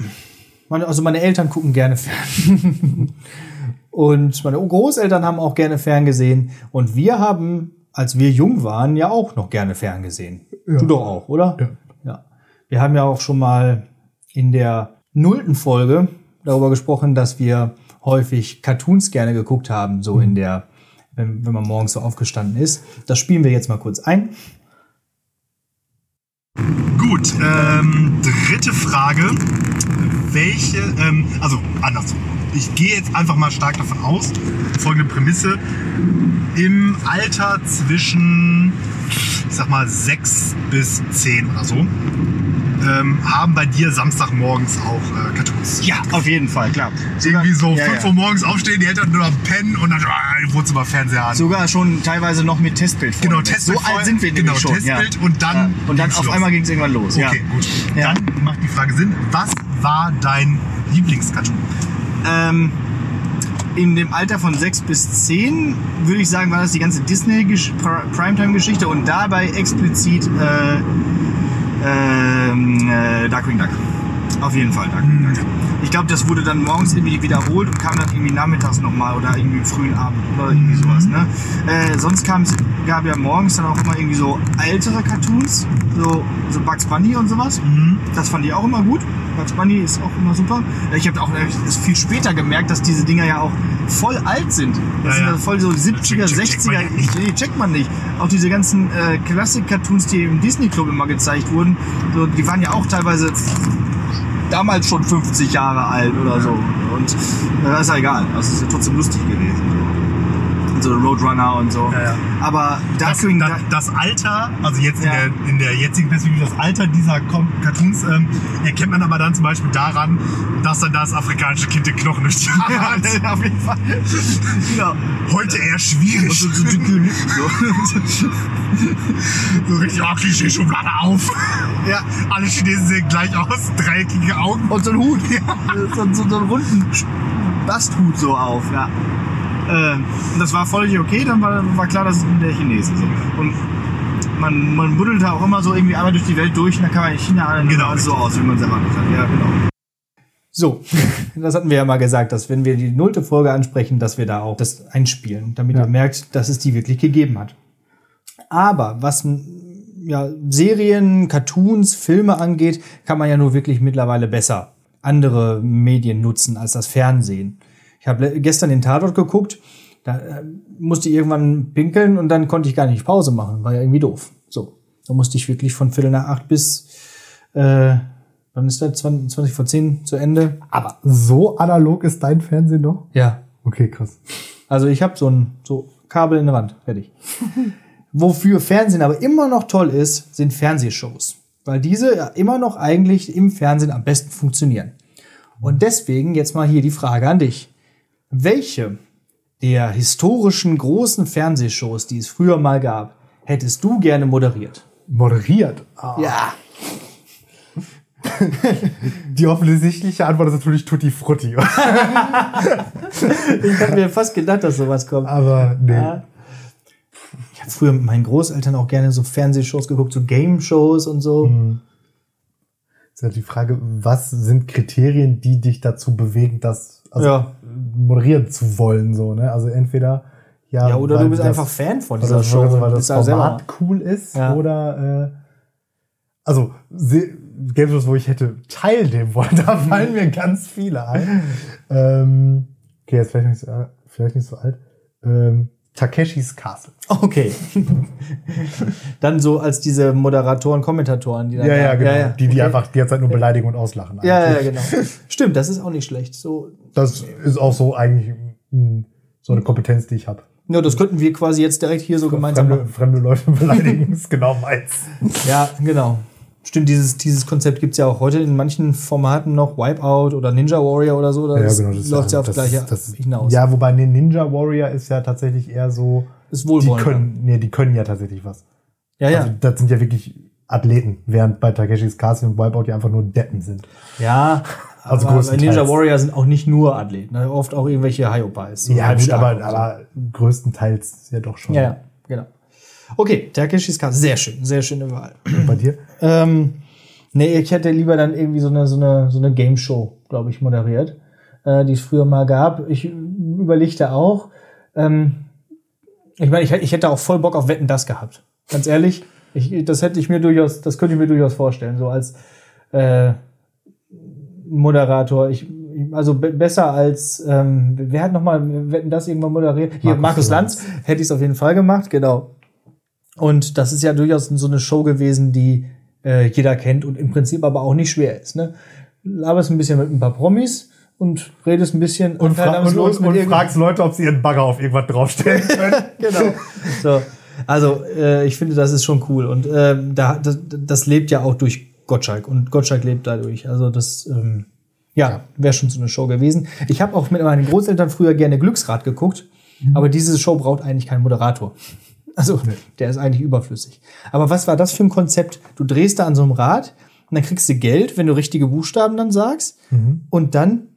meine, also meine Eltern gucken gerne Fernsehen. Und meine Großeltern haben auch gerne ferngesehen. Und wir haben, als wir jung waren, ja auch noch gerne ferngesehen. Du doch auch, oder? Ja. ja. Wir haben ja auch schon mal in der nullten Folge darüber gesprochen, dass wir häufig Cartoons gerne geguckt haben, so in der, wenn, wenn man morgens so aufgestanden ist. Das spielen wir jetzt mal kurz ein. Gut, ähm, dritte Frage. Welche, ähm, also andersrum. Ich gehe jetzt einfach mal stark davon aus, folgende Prämisse. Im Alter zwischen, ich sag mal, sechs bis zehn oder so, ähm, haben bei dir Samstagmorgens auch äh, Cartoons. Ja, auf jeden Fall, klar. Irgendwie so ja, 5 ja. Uhr morgens aufstehen, die Eltern nur am Pennen und dann ah, im Wohnzimmer Fernseher an. Sogar schon teilweise noch mit Testbild. vorne Genau. Testbild So alt sind wir genau, nämlich schon. Testbild ja. und dann. Und dann auf los. einmal ging es irgendwann los. Okay, ja. gut. Dann macht die Frage Sinn. Was war dein Lieblingscartoon? Ähm, in dem Alter von 6 bis 10 würde ich sagen, war das die ganze Disney-Primetime-Geschichte und dabei explizit äh, ähm, äh, Darkwing Duck. Auf jeden Fall Darkwing Duck. Ich glaube, das wurde dann morgens irgendwie wiederholt und kam dann irgendwie nachmittags nochmal oder irgendwie frühen Abend oder irgendwie sowas. Ne? Äh, sonst kam's, gab ja morgens dann auch immer irgendwie so ältere Cartoons, so, so Bugs Bunny und sowas. Das fand ich auch immer gut. Bugs Bunny ist auch immer super. Ich habe auch erst viel später gemerkt, dass diese Dinger ja auch voll alt sind. Das Ja, sind ja. also voll so 70er, Check- check- checkt man 60er. ja. Nee, checkt man nicht. Auch diese ganzen äh, Klassik-Cartoons, die im Disney Club immer gezeigt wurden, so, die waren ja auch teilweise damals schon 50 Jahre alt oder so. Und äh, das ist ja egal. Das ist ja trotzdem lustig gewesen. Und so Roadrunner und so. Ja, ja. Aber Das, Darkwing das, Duck. das Alter, also jetzt in, Ja. der, in der jetzigen Perspektive, das Alter dieser Cartoons ähm, erkennt man aber dann zum Beispiel daran, dass dann das afrikanische Kind den Knochen durch die Haare hat. Ja, auf jeden Fall. genau. Heute eher schwierig. So, so so. So richtig, oh, Klischee-Schublade auf. ja. Alle Chinesen sehen gleich aus, dreieckige Augen. Und so ein Hut. So, so, so einen runden Basthut so auf, ja. Und das war völlig okay, dann war, war klar, das ist der Chinese. So. Und man, man buddelte auch immer so irgendwie einmal durch die Welt durch und dann kam man in China und Genau, so aus, wie man es erwartet hat. Ja, genau. So, das hatten wir ja mal gesagt, dass wenn wir die nullte Folge ansprechen, dass wir da auch das einspielen, damit Ja. ihr merkt, dass es die wirklich gegeben hat. Aber was ja, Serien, Cartoons, Filme angeht, kann man ja nur wirklich mittlerweile besser andere Medien nutzen als das Fernsehen. Ich habe gestern den Tatort geguckt, da äh, musste ich irgendwann pinkeln und dann konnte ich gar nicht Pause machen, war ja irgendwie doof. So, da musste ich wirklich von Viertel nach acht bis äh, wann ist das? 20, 20 vor 10 zu Ende. Aber so analog ist dein Fernsehen noch? Ja, Okay, krass. Also ich habe so ein so Kabel in der Wand, fertig. Wofür Fernsehen aber immer noch toll ist, sind Fernsehshows, weil diese ja immer noch eigentlich im Fernsehen am besten funktionieren. Und deswegen jetzt mal hier die Frage an dich: Welche der historischen großen Fernsehshows, die es früher mal gab, hättest du gerne moderiert? Moderiert. Ah. Ja. Die offensichtliche Antwort ist natürlich Tutti Frutti. Ich habe mir fast gedacht, dass sowas kommt. Aber nee. Ja. Ich habe früher mit meinen Großeltern auch gerne so Fernsehshows geguckt, so Game-Shows und so. Ist halt die Frage, was sind Kriterien, die dich dazu bewegen, das also Ja. Moderieren zu wollen, so, ne? Also entweder ja, Ja, oder weil du bist das- einfach Fan von dieser Show. weil und das Format cool ist Ja. oder äh, also Game Shows, wo ich hätte teilnehmen wollen, da fallen mir ganz viele ein. ähm, okay, jetzt vielleicht nicht so, äh, vielleicht nicht so alt. Ähm, Takeshis Castle. Okay. Dann so als diese Moderatoren, Kommentatoren, die dann Ja, ja, genau. Die, die okay. einfach die ganze Zeit nur beleidigen und auslachen. Ja, ja, eigentlich. genau. Stimmt, das ist auch nicht schlecht. So, Das ist auch so eigentlich so eine Kompetenz, die ich habe. ja, das könnten wir quasi jetzt direkt hier so gemeinsam Fremde, machen. fremde Leute beleidigen ist genau meins. Ja, genau. Stimmt, dieses, dieses Konzept gibt's ja auch heute in manchen Formaten noch. Wipeout oder Ninja Warrior oder so. Das läuft ja auf das gleiche hinaus. Ja, wobei nee, Ninja Warrior ist ja tatsächlich eher so, ist die wohlwollend. können, nee, die können ja tatsächlich was. ja, ja. Also das sind ja wirklich Athleten, während bei Takeshis Castle und Wipeout ja einfach nur Deppen sind. ja. Also aber. Ninja Warrior sind auch nicht nur Athleten, ne? oft auch irgendwelche Hyopies. so Ja, gut, aber, aber größtenteils ja doch schon. Ja, ja, genau. Okay, Takeshis Castle, sehr schön, sehr schöne Wahl. Und bei dir? Ähm, nee, ich hätte lieber dann irgendwie so eine, so eine, so eine Game Show, glaube ich, moderiert, äh, die es früher mal gab. Ich überlegte auch, ähm, ich meine, ich, ich hätte auch voll Bock auf Wetten das gehabt. Ganz ehrlich, ich, das hätte ich mir durchaus, das könnte ich mir durchaus vorstellen, so als äh, Moderator. Ich, also be besser als, ähm, wer hat nochmal Wetten das irgendwann moderiert? Hier, Markus Markus Lanz hätte ich es auf jeden Fall gemacht, genau. Und das ist ja durchaus so eine Show gewesen, die äh, jeder kennt und im Prinzip aber auch nicht schwer ist. Ne? Laberst ein bisschen mit ein paar Promis und redest ein bisschen Und, fra und, und, und fragst Leute, ob sie ihren Bagger auf irgendwas draufstellen können. genau. So, also äh, ich finde, das ist schon cool und ähm, da das, das lebt ja auch durch Gottschalk und Gottschalk lebt dadurch. Also das ähm, ja wäre schon so eine Show gewesen. Ich habe auch mit meinen Großeltern früher gerne Glücksrad geguckt, aber diese Show braucht eigentlich keinen Moderator. Also der ist eigentlich überflüssig. Aber was war das für ein Konzept? Du drehst da an so einem Rad und dann kriegst du Geld, wenn du richtige Buchstaben dann sagst und dann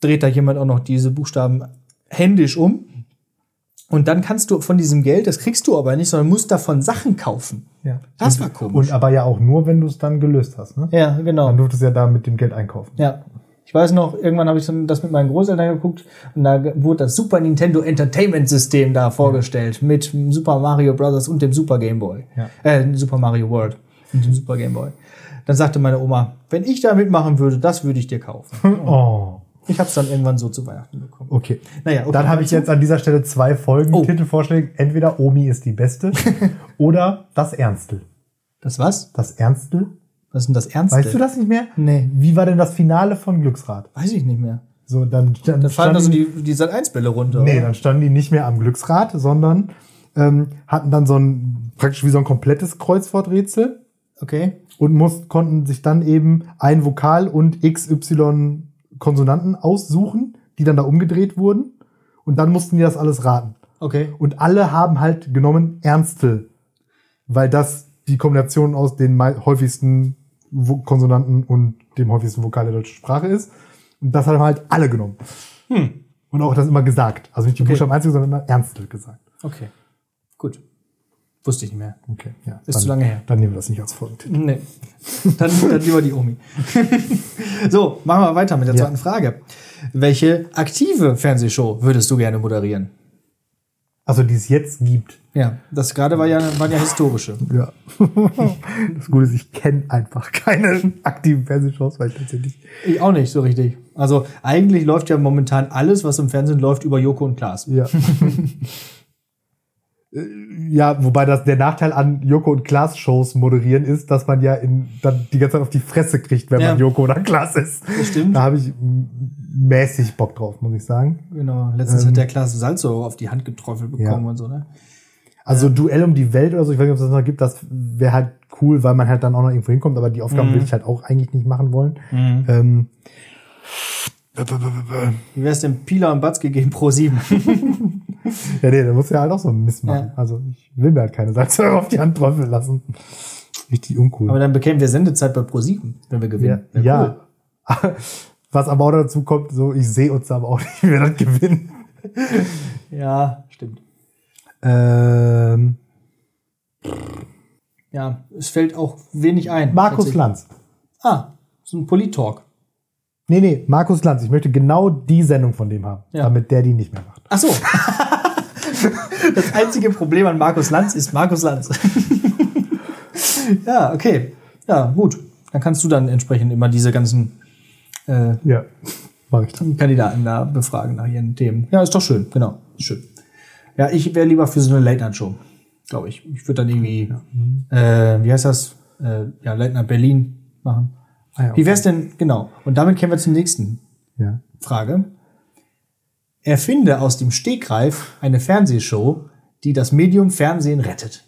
dreht da jemand auch noch diese Buchstaben händisch um und dann kannst du von diesem Geld, das kriegst du aber nicht, sondern musst davon Sachen kaufen. Ja. Das war komisch. Und aber ja auch nur, wenn du es dann gelöst hast. Ne? ja, genau. Dann durftest du ja da mit dem Geld einkaufen. Ja. Ich weiß noch, irgendwann habe ich das mit meinen Großeltern geguckt und da wurde das Super Nintendo Entertainment System da vorgestellt mit dem Super Mario Bros. und dem Super Game Boy. Ja. Äh, Super Mario World und dem Super Game Boy. Dann sagte meine Oma, wenn ich da mitmachen würde, das würde ich dir kaufen. Oh. Ich habe es dann irgendwann so zu Weihnachten bekommen. Okay. Naja, okay. Dann habe ich jetzt an dieser Stelle zwei Folgen Oh. Titelvorschläge. Entweder Omi ist die Beste oder Das Ernstel. Das was? Das Ernstel? Was ist denn das Ernste? Weißt du das nicht mehr? Nee. Wie war denn das Finale von Glücksrad? Weiß ich nicht mehr. So, dann, dann, Da fallen also standen- die, die Sat-1-Bälle runter. Nee, oder? dann standen die nicht mehr am Glücksrad, sondern ähm, hatten dann so ein praktisch wie so ein komplettes Kreuzworträtsel Okay. und muss, konnten sich dann eben ein Vokal und XY Konsonanten aussuchen, die dann da umgedreht wurden. Und dann mussten die das alles raten. Okay. Und alle haben halt genommen Ernstel, weil das die Kombination aus den häufigsten Konsonanten und dem häufigsten Vokal der deutschen Sprache ist. Und das haben halt alle genommen. Und auch das immer gesagt. Also nicht die Okay. Buchstaben einzig, sondern immer Ernstel gesagt. Okay. Gut. Wusste ich nicht mehr. Okay, ja. Ist dann, zu lange her. Dann nehmen wir das nicht als Folgentitel. Nee. Dann, dann lieber die Omi. so, machen wir weiter mit der Ja. zweiten Frage. Welche aktive Fernsehshow würdest du gerne moderieren? Also die es jetzt gibt. Ja, das gerade war ja, waren ja historische. Ja. das Gute ist, ich kenne einfach keine aktiven Fernsehshows, weil ich tatsächlich. Ich auch nicht so richtig. Also eigentlich läuft ja momentan alles, was im Fernsehen läuft, über Joko und Klaas. Ja. Ja, wobei das der Nachteil an Joko und Klaas Shows moderieren ist, dass man ja in, dann die ganze Zeit auf die Fresse kriegt, wenn Ja. man Joko oder Klaas ist. Das stimmt. Da habe ich mäßig Bock drauf, muss ich sagen. Genau. Letztens hat der Klaas Salzo auf die Hand geträufelt bekommen Ja. und so, ne? Also Duell um die Welt oder so, ich weiß nicht, ob es das noch gibt, das wäre halt cool, weil man halt dann auch noch irgendwo hinkommt, aber die Aufgaben Mhm. will ich halt auch eigentlich nicht machen wollen. Ähm, Wie wär's denn Pila und Batzke gegen Pro 7? ja, nee, da muss ja halt auch so einen Mist machen. Ja. Also ich will mir halt keine Salzsäure auf die Hand träufeln lassen. Richtig uncool. Aber dann bekämen wir Sendezeit bei Pro 7, wenn wir ja, gewinnen. Wär ja. Was aber auch dazu kommt, so ich sehe uns aber auch nicht, wie wir das gewinnen. Cool. Ja, stimmt. Ähm, Ja, es fällt auch wenig ein. Markus. Lanz. Ah, so ein Polit-Talk. Nee, nee, Markus Lanz. Ich möchte genau die Sendung von dem haben, Ja. damit der die nicht mehr macht. Ach so. das einzige Problem an Markus Lanz ist Markus Lanz. ja, okay. Ja, gut. Dann kannst du dann entsprechend immer diese ganzen äh, Ja, mach ich dann. Kandidaten da befragen nach ihren Themen. Ja, ist doch schön, genau. Schön. Ja, ich wäre lieber für so eine Late-Night-Show, glaube ich. Ich würde dann irgendwie, äh, wie heißt das? Äh, ja, Late Night Berlin machen. Ah, ja, Wie wär's denn, genau. Und damit kämen wir zur nächsten Ja. Frage. Erfinde aus dem Stegreif eine Fernsehshow, die das Medium Fernsehen rettet.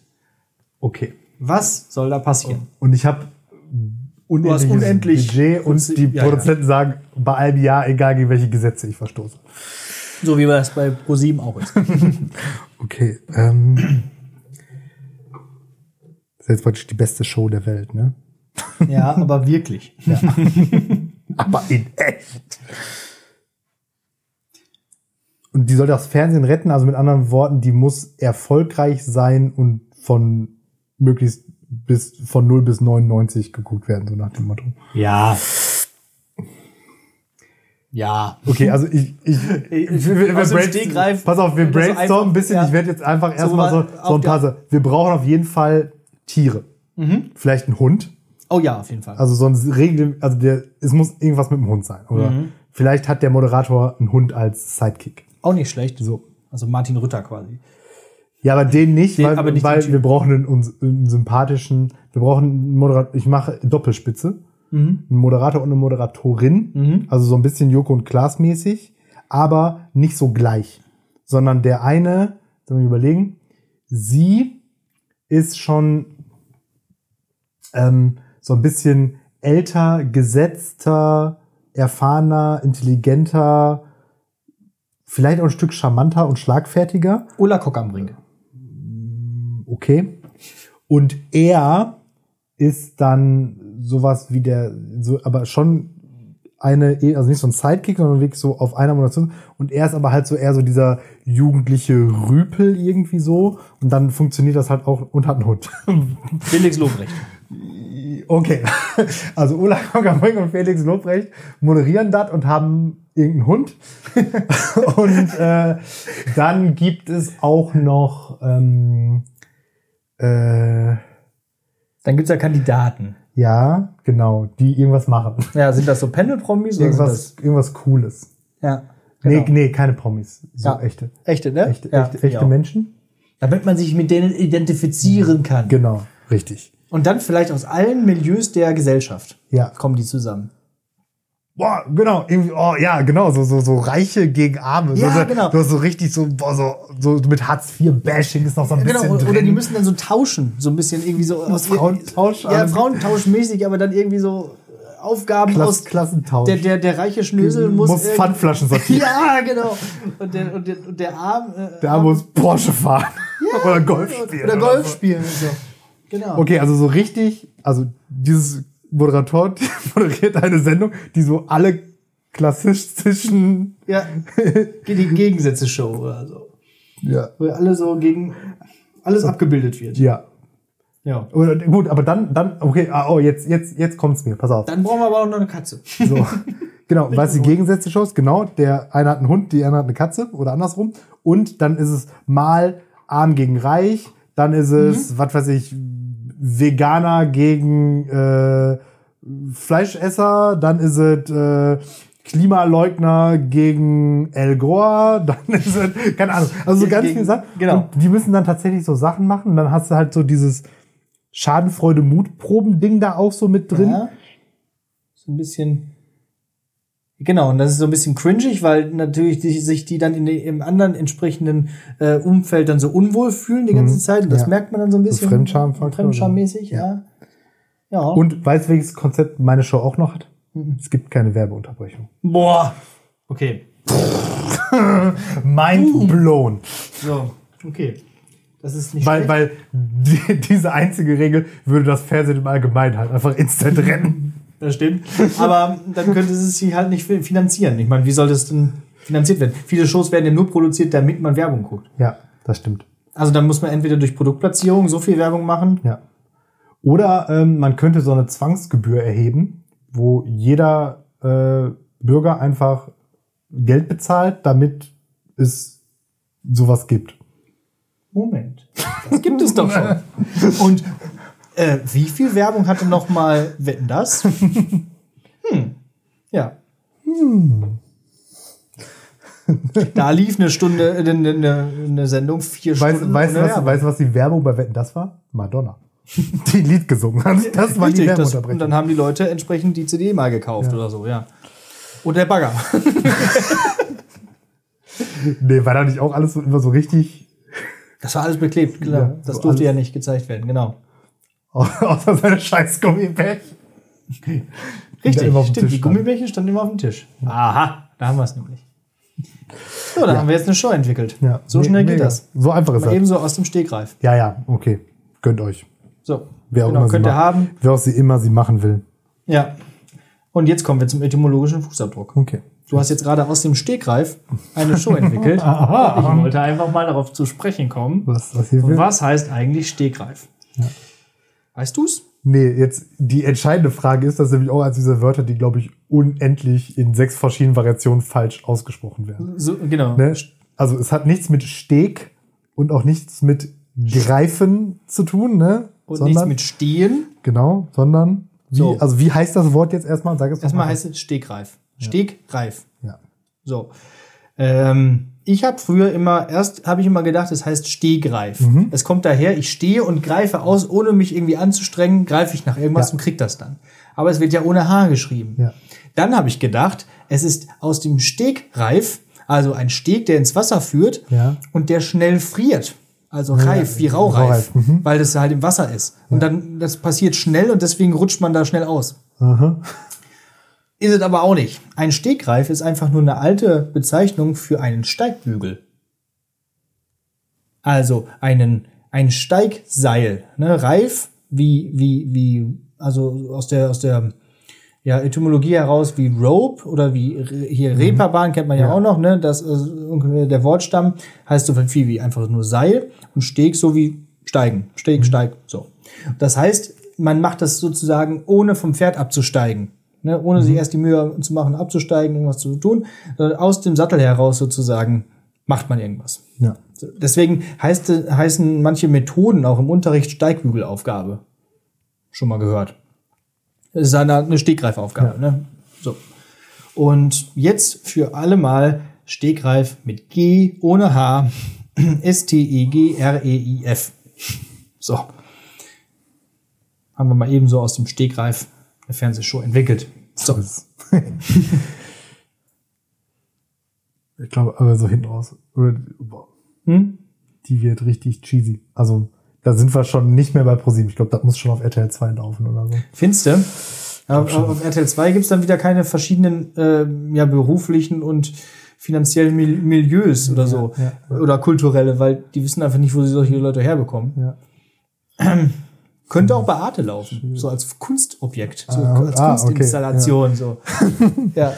Okay. Was soll da passieren? Und ich habe unendliches unendlich Budget und die Ja, Produzenten sagen bei einem Jahr, egal gegen welche Gesetze ich verstoße. So wie das bei ProSieben auch ist. Okay. Ähm, das ist jetzt praktisch die beste Show der Welt, ne? Ja, aber wirklich. Aber in echt. Und die soll das Fernsehen retten, also mit anderen Worten, die muss erfolgreich sein und von möglichst bis von 0 bis 99 geguckt werden, so nach dem Motto. Ja. Ja. Okay, also ich, ich, Ich- wir, wir, brainstormen- pass auf, wir wenn das so brainstormen ein bisschen. ja. Ich werde jetzt einfach erstmal so, so ein paar, wir brauchen auf jeden Fall Tiere. Vielleicht ein Hund. Oh ja, auf jeden Fall. Also sonst regel, also der, es muss irgendwas mit dem Hund sein. Oder Mhm. vielleicht hat der Moderator einen Hund als Sidekick. auch nicht schlecht. So. Also Martin Rütter quasi. Ja, aber den nicht, Den- weil, aber nicht weil wir brauchen einen, uns- einen sympathischen, wir brauchen einen Moderator, ich mache Doppelspitze. Mhm. Einen Moderator und eine Moderatorin. Also so ein bisschen Joko und Klaas mäßig, aber nicht so gleich. Sondern der eine, sollen wir überlegen, sie ist schon ähm, so ein bisschen älter, gesetzter, erfahrener, intelligenter, vielleicht auch ein Stück charmanter und schlagfertiger. Ulla Kock am Brink. Okay. Und er ist dann sowas wie der, so, aber schon eine, also nicht so ein Sidekick, sondern wirklich so auf einer Moderation. Und er ist aber halt so eher so dieser jugendliche Rüpel irgendwie so. Und dann funktioniert das halt auch und hat einen Hund. Felix Lobrecht. Okay. Also Ulla Kongamring und Felix Lobrecht moderieren das und haben irgendeinen Hund. und äh, dann gibt es auch noch ähm, äh, Dann gibt's ja Kandidaten. ja, genau, die irgendwas machen. Ja, sind das so Panel-Promis oder Irgendwas, irgendwas Cooles. Ja. Genau. Nee, nee, keine Promis. So Ja. echte. Echte, ne? Echte, ja, echte, echte. Menschen. Damit man sich mit denen identifizieren kann. Genau, richtig. Und dann vielleicht aus allen Milieus der Gesellschaft Ja. kommen die zusammen. Boah, genau, irgendwie, oh ja, genau, so, so, so Reiche gegen Arme. Ja, so, so, genau. So, so richtig so, boah, so, so mit Hartz-IV-Bashing ist noch so ein Genau, bisschen oder drin. die müssen dann so tauschen, so ein bisschen irgendwie so aus Frauentausch, Ja, alles- Frauentauschmäßig, aber dann irgendwie so äh, Aufgaben Klass- aus Klassentausch. Der, der, der reiche Schnösel muss, muss Pfandflaschen sortieren. Ja, genau. Und der, und der, und der Arm äh, Der muss Porsche fahren. oder Golf spielen. oder Golf so. spielen. So. Genau. Okay, also so richtig, also dieses Moderator die moderiert eine Sendung, die so alle klassistischen, Ja. Die Gegensätze-Show oder so. ja, Wo alle so gegen alles abgebildet wird. ja. Ja. Oder, gut, aber dann, dann, okay, ah, oh, jetzt, jetzt, jetzt kommt's mir, pass auf. Dann brauchen wir aber auch noch eine Katze. So. Genau, weißt du, die Gegensätze Shows, genau, der eine hat einen Hund, die andere hat eine Katze oder andersrum. Und dann ist es mal arm gegen reich, dann ist es, was weiß ich, Veganer gegen äh, Fleischesser, dann ist es äh, Klimaleugner gegen El Gore, dann ist es, keine Ahnung, also so ganz Gegen- viele Sachen. genau. Und die müssen dann tatsächlich so Sachen machen und dann hast du halt so dieses Schadenfreude-Mutproben-Ding da auch so mit drin. Ja. So ein bisschen. Genau, und das ist so ein bisschen cringig, weil natürlich die, sich die dann in den, im anderen entsprechenden äh, Umfeld dann so unwohl fühlen die ganze Zeit. Und das Mhm. Ja. merkt man dann so ein bisschen. Fremdschamfaktor, Fremdschammäßig, ja. Ja. Und weißt du, welches Konzept meine Show auch noch hat? Es gibt keine Werbeunterbrechung. Boah. Okay. Mind blown. So, okay. Das ist nicht Weil, schlecht. weil die, diese einzige Regel würde das Fernsehen im Allgemeinen halt einfach instant retten. Das stimmt. Aber dann könnte es sich halt nicht finanzieren. Ich meine, wie soll das denn finanziert werden? Viele Shows werden ja nur produziert, damit man Werbung guckt. Ja, das stimmt. Also dann muss man entweder durch Produktplatzierung so viel Werbung machen. Ja. Oder ähm, man könnte so eine Zwangsgebühr erheben, wo jeder äh, Bürger einfach Geld bezahlt, damit es sowas gibt. Moment. Das gibt es doch schon. Und äh, wie viel Werbung hatte noch mal Wetten das? Hm. Ja. Da lief eine Stunde, eine, eine, eine Sendung, vier Weißt Stunden. weißt du, was, weißt, du, was die Werbung bei Wetten das war? Madonna. Die ein Lied gesungen hat. Das war die Richtig, und Werbeunterbrechung. dann haben die Leute entsprechend die CD mal gekauft oder so, ja. Und der Bagger. nee, war da nicht auch alles so, immer so richtig, Das war alles beklebt, klar. Ja, das so durfte alles- ja nicht gezeigt werden, genau. Außer seine scheiß Gummibärchen. Richtig, immer auf dem stimmt. Tisch Die. Gummibärchen standen immer auf dem Tisch. Aha, da haben wir es nämlich. So, da haben wir jetzt eine Show entwickelt. Ja, so schnell geht mega. das. So einfach ist das. eben so aus dem Stegreif. Ja, ja, okay. Gönnt euch. So, Wer auch genau, immer könnt sie ihr haben. Wer auch sie immer sie machen will. Ja. Und jetzt kommen wir zum etymologischen Fußabdruck. Okay. Du hast jetzt gerade aus dem Stegreif eine Show entwickelt. Aha. Ich wollte einfach mal darauf zu sprechen kommen. Was, was was heißt eigentlich Stegreif? Weißt du's? Nee, jetzt die entscheidende Frage ist, dass nämlich auch als diese Wörter, die, glaube ich, unendlich in sechs verschiedenen Variationen falsch ausgesprochen werden. So, genau. Ne? Also es hat nichts mit Steg und auch nichts mit Greifen zu tun, ne? Und nichts mit Stehen. Genau, sondern wie, So. also wie heißt das Wort jetzt erstmal? Sag es Erstmal mal. heißt es Stegreif. Stegreif. Ja. So. Ähm, ich habe früher immer, erst habe ich immer gedacht, es heißt Stehgreif. Mhm. Es kommt daher, ich stehe und greife aus, ohne mich irgendwie anzustrengen, greife ich nach irgendwas Ja. und krieg das dann. Aber es wird ja ohne H geschrieben. Ja. Dann habe ich gedacht, es ist aus dem Stegreif, also ein Steg, der ins Wasser führt Ja. und der schnell friert. Also reif, wie Raureif, mhm. weil das halt im Wasser ist. Und dann, das passiert schnell und deswegen rutscht man da schnell aus. Aha. Ist es aber auch nicht. Ein Stegreif ist einfach nur eine alte Bezeichnung für einen Steigbügel. Also einen, ein Steigseil. Ne? Reif, wie, wie, wie, also aus der, aus der ja, Etymologie heraus wie Rope oder wie hier Reeperbahn kennt man ja, Ja. auch noch, ne? Das der Wortstamm heißt so viel wie einfach nur Seil und Steg so wie steigen. Steg, steig, so. Das heißt, man macht das sozusagen ohne vom Pferd abzusteigen. Ne? Ohne sich erst die Mühe zu machen, abzusteigen, irgendwas zu tun, sondern aus dem Sattel heraus sozusagen macht man irgendwas. Ja. Deswegen heißt, heißen manche Methoden auch im Unterricht Steigbügelaufgabe. Schon mal gehört. Das ist eine, eine Stegreifaufgabe. Ne? So. Und jetzt für alle Mal Stegreif mit G ohne H. E S-T-E-G-R-E-I-F. So. Haben wir mal eben so aus dem Stegreif eine Fernsehshow entwickelt. So. Ich glaube, aber so hinten raus. Oder, boah, Hm? die wird richtig cheesy. Also, da sind wir schon nicht mehr bei ProSieben. Ich glaube, das muss schon auf RTL 2 laufen oder so. Findste. Auf, auf RTL 2 gibt's dann wieder keine verschiedenen äh, ja, beruflichen und finanziellen Mil Milieus oder so. ja. Oder kulturelle, weil die wissen einfach nicht, wo sie solche Leute herbekommen. Ja. Könnte auch bei Arte laufen, so als Kunstobjekt, so Ah, als ah, Kunstinstallation. So. ja.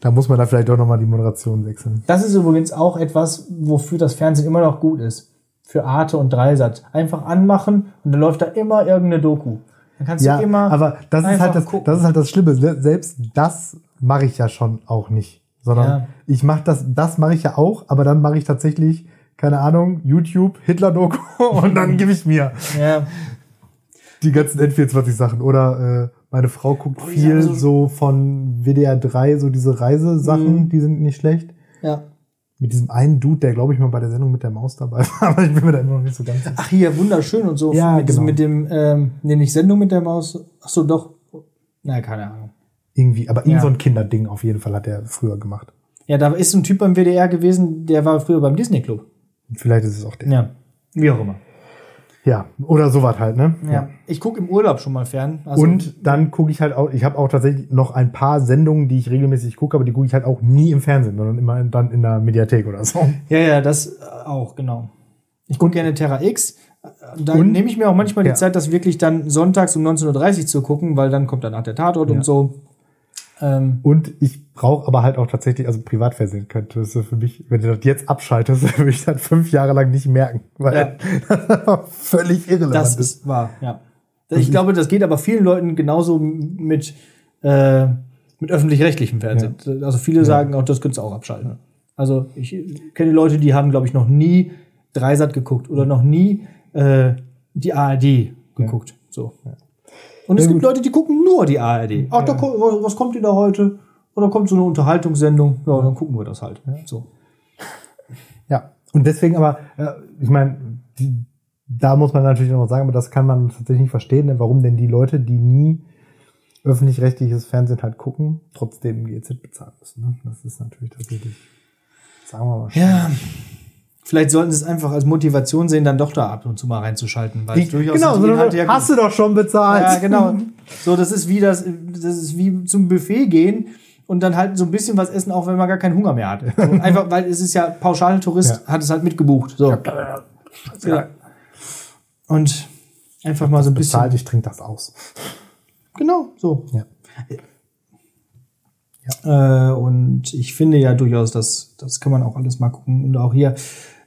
Da muss man da vielleicht doch nochmal die Moderation wechseln. Das ist übrigens auch etwas, wofür das Fernsehen immer noch gut ist. Für Arte und Dreisat. Einfach anmachen und dann läuft da immer irgendeine Doku. Dann kannst Ja, du immer. aber das ist, halt das, gucken. das ist halt das Schlimme. Se- Selbst das mache ich ja schon auch nicht. Sondern Ja. ich mache das, das mache ich ja auch, aber dann mache ich tatsächlich keine Ahnung, YouTube, Hitler-Doku und dann gebe ich mir Ja. Die ganzen N24-Sachen. Oder äh, meine Frau guckt Oh, viel sagen so von WDR 3, so diese Reisesachen, Mhm. die sind nicht schlecht. Ja. Mit diesem einen Dude, der glaube ich mal bei der Sendung mit der Maus dabei war, aber ich bin mir da immer noch nicht so ganz sicher. Ach hier, wunderschön und so. Ja, mit, genau. mit dem, ähm, nee, nicht Sendung mit der Maus. Ach so, doch. Na, keine Ahnung. Irgendwie, aber irgend Ja. so ein Kinderding auf jeden Fall hat er früher gemacht. Ja, da ist ein Typ beim WDR gewesen, der war früher beim Disney Club. Vielleicht ist es auch der. Ja. Wie auch immer. Ja, oder sowas halt, ne? Ja. Ich gucke im Urlaub schon mal fern. Also, Und dann gucke ich halt auch, ich habe auch tatsächlich noch ein paar Sendungen, die ich regelmäßig gucke, aber die gucke ich halt auch nie im Fernsehen, sondern immer dann in der Mediathek oder so. Ja, ja, das äh, auch, genau. Ich gucke gerne Terra X. Da nehme ich mir auch manchmal Ja. die Zeit, das wirklich dann sonntags um 19.30 Uhr zu gucken, weil dann kommt danach der Tatort Ja. und so. Ähm, Und ich brauche aber halt auch tatsächlich, also Privatfernsehen könnte das ist für mich, wenn du das jetzt abschaltest, würde ich das fünf Jahre lang nicht merken, weil Ja. das völlig irrelevant das ist. ist wahr, ja. Ich glaube, das geht aber vielen Leuten genauso mit, äh, mit öffentlich-rechtlichem Fernsehen. Also viele sagen auch, das könntest du auch abschalten. Also ich kenne Leute, die haben, glaube ich, noch nie Dreisat geguckt oder noch nie äh, die ARD geguckt. So. Und es Ja, gibt. Leute, die gucken nur die ARD. Ach, da, was kommt denn da heute? Oder kommt so eine Unterhaltungssendung? Ja, dann gucken wir das halt. So. Ja, und deswegen aber, äh, ich meine, da muss man natürlich noch sagen, aber das kann man tatsächlich nicht verstehen, denn warum denn die Leute, die nie öffentlich-rechtliches Fernsehen halt gucken, trotzdem GEZ bezahlen müssen. Ne? Das ist natürlich tatsächlich, sagen wir mal, Ja. Vielleicht sollten sie es einfach als Motivation sehen, dann doch da ab und zu mal reinzuschalten. Weil es durchaus genau, so, Inhalte ja hast du doch schon bezahlt. Ja, genau. So, das ist wie das, das ist wie zum Buffet gehen und dann halt so ein bisschen was essen, auch wenn man gar keinen Hunger mehr hat. So, einfach, weil es ist ja Pauschaltourist, Ja. hat es halt mitgebucht. So. Ja. Und einfach mal so ein bisschen. Bezahlt, ich trinke das aus. Genau, so. Ja. Äh, und ich finde ja durchaus, dass das kann man auch alles mal gucken. Und auch hier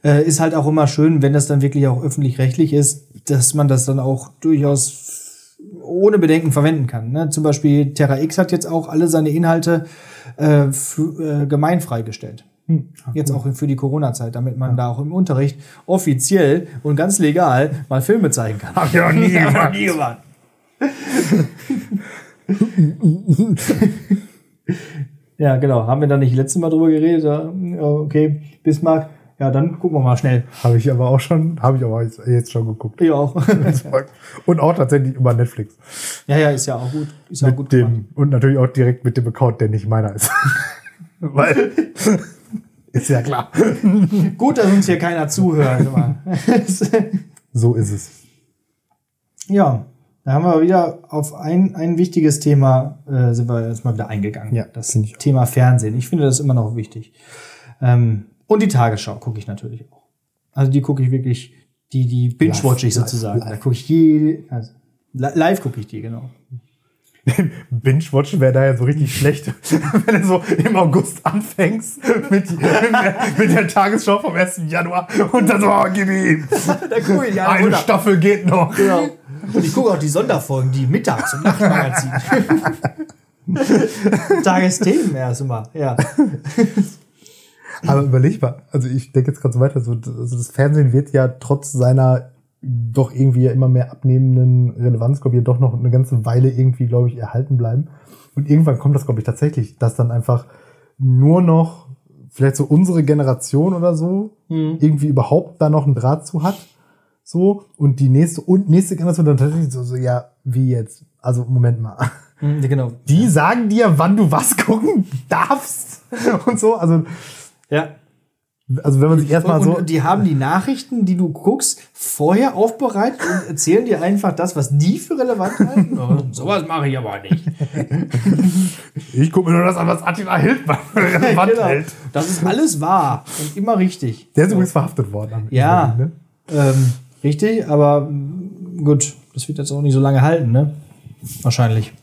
äh, ist halt auch immer schön, wenn das dann wirklich auch öffentlich-rechtlich ist, dass man das dann auch durchaus ohne Bedenken verwenden kann. Ne? Zum Beispiel Terra X hat jetzt auch alle seine Inhalte äh, äh, gemeinfrei gestellt. Jetzt auch für die Corona-Zeit, damit man da auch im Unterricht offiziell und ganz legal mal Filme zeigen kann. Hab ich noch nie noch gemacht. nie gemacht. ja, genau. Haben wir da nicht letztes Mal drüber geredet? Ja, ja, okay, Bismarck. Ja, dann gucken wir mal schnell. Habe ich aber auch schon, habe ich aber jetzt schon geguckt. Ich auch. Und auch tatsächlich über Netflix. ja, ja, ist ja auch gut. Ist ja auch Mit gut gemacht. dem, und natürlich auch direkt mit dem Account, der nicht meiner ist. Weil, ist ja klar. Gut, dass uns hier keiner zuhört. So ist es. ja, da haben wir wieder auf ein, ein wichtiges Thema, äh, sind wir jetzt mal wieder eingegangen. Ja, das. Thema Fernsehen. Ich finde das immer noch wichtig. Ähm, und die Tagesschau gucke ich natürlich auch. Also die gucke ich wirklich, die, die binge-watch ich sozusagen. live. Da gucke ich die, also, li- live gucke ich die, genau. Binge-Watchen wäre da ja so richtig schlecht, wenn du so im August anfängst mit, mit, der, mit der Tagesschau vom 1. Januar und dann so, oh, gib ihm. Da gucke ich die alle Eine runter. Staffel geht noch. Genau. Und ich gucke auch die Sonderfolgen, die Mittags- und Nachtmagazin. Tagesthemen erst immer, ja. Aber überleg mal, also ich denke jetzt gerade so weiter, so, also das Fernsehen wird ja trotz seiner doch irgendwie ja immer mehr abnehmenden Relevanz, glaube ich, ja doch noch eine ganze Weile irgendwie, glaube ich, erhalten bleiben. Und irgendwann kommt das, glaube ich, tatsächlich, dass dann einfach nur noch vielleicht so unsere Generation oder so irgendwie überhaupt da noch einen Draht zu hat. So, und die nächste und nächste Generation dann tatsächlich so, so ja, wie jetzt? Also, Moment mal. Mhm, genau. Die sagen dir, wann du was gucken darfst und so. Also, Ja. also wenn man sich erstmal so. und die haben die Nachrichten, die du guckst, vorher aufbereitet und erzählen dir einfach das, was die für relevant halten. Sowas mache ich aber nicht. Ich gucke mir nur das an, was Attila Hildmann für relevant Genau. hält. Das ist alles wahr und immer richtig. Der ist übrigens verhaftet worden. am Ja. Ende, ne? Ähm, richtig, aber gut, das wird jetzt auch nicht so lange halten, ne? Wahrscheinlich.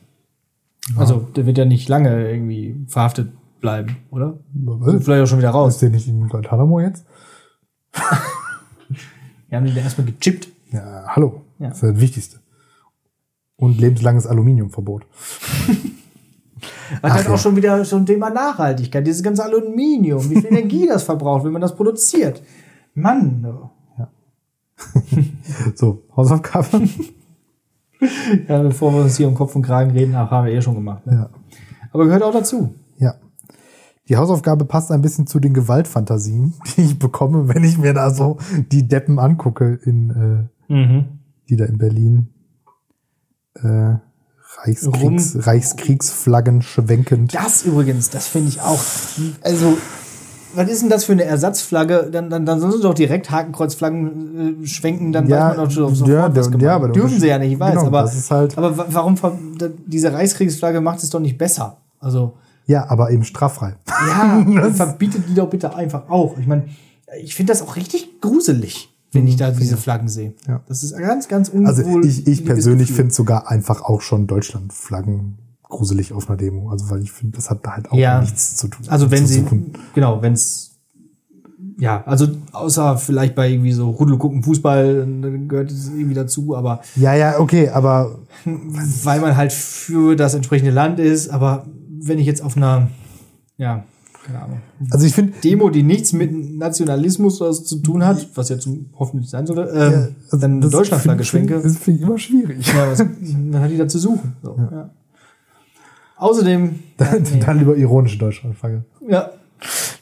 Also, der wird ja nicht lange irgendwie verhaftet bleiben, oder? Was? Vielleicht auch schon wieder Ist raus. der nicht in Guantanamo jetzt? Wir haben den erstmal gechippt. Ja, hallo. Ja. Das ist das Wichtigste. Und lebenslanges Aluminiumverbot. Was Ach halt ja. auch schon wieder so ein Thema Nachhaltigkeit. Dieses ganze Aluminium, wie viel Energie das verbraucht, wenn man das produziert. Mann. So, Hausaufgabe. Ja, bevor wir uns hier um Kopf und Kragen reden, haben wir eh schon gemacht. Ne? ja. Aber gehört auch dazu. ja. Die Hausaufgabe passt ein bisschen zu den Gewaltfantasien, die ich bekomme, wenn ich mir da so die Deppen angucke, in, äh, die da in Berlin äh, Reichskriegs, Reichskriegsflaggen schwenkend. Das übrigens, das finde ich auch. Also, was ist denn das für eine Ersatzflagge? Dann, dann, dann sollen sie doch direkt Hakenkreuzflaggen äh, schwenken, dann Ja, weiß man doch schon sofort, ja, was gemeint ja, aber Dürfen sie ja nicht, ich weiß. genau, aber, halt- aber wa- warum diese Reichskriegsflagge macht es doch nicht besser? Also, Ja, aber eben straffrei. ja, verbietet die doch bitte einfach auch. Ich meine, ich finde das auch richtig gruselig, wenn ich da diese Flaggen sehe. Ja. Das ist ganz, ganz unwohl. Also ich, ich persönlich finde sogar einfach auch schon Deutschlandflaggen gruselig auf einer Demo. Also weil ich finde, das hat da halt auch Ja. nichts zu tun. Also wenn sie, suchen. genau, wenn es, ja, also außer vielleicht bei irgendwie so Rudelgucken Fußball, dann gehört es irgendwie dazu, aber Ja, ja, okay, aber weil man halt für das entsprechende Land ist, aber wenn ich jetzt auf einer, ja, keine Ahnung, also ich finde, Demo, die nichts mit Nationalismus oder so zu tun hat, was jetzt hoffentlich sein sollte, ähm, dann eine Deutschlandflagge schwenke, Das finde ich immer schwierig. ja, was, dann hat die da zu suchen. So, ja. Außerdem, Dann, nee. dann lieber ironische Deutschlandflagge. ja,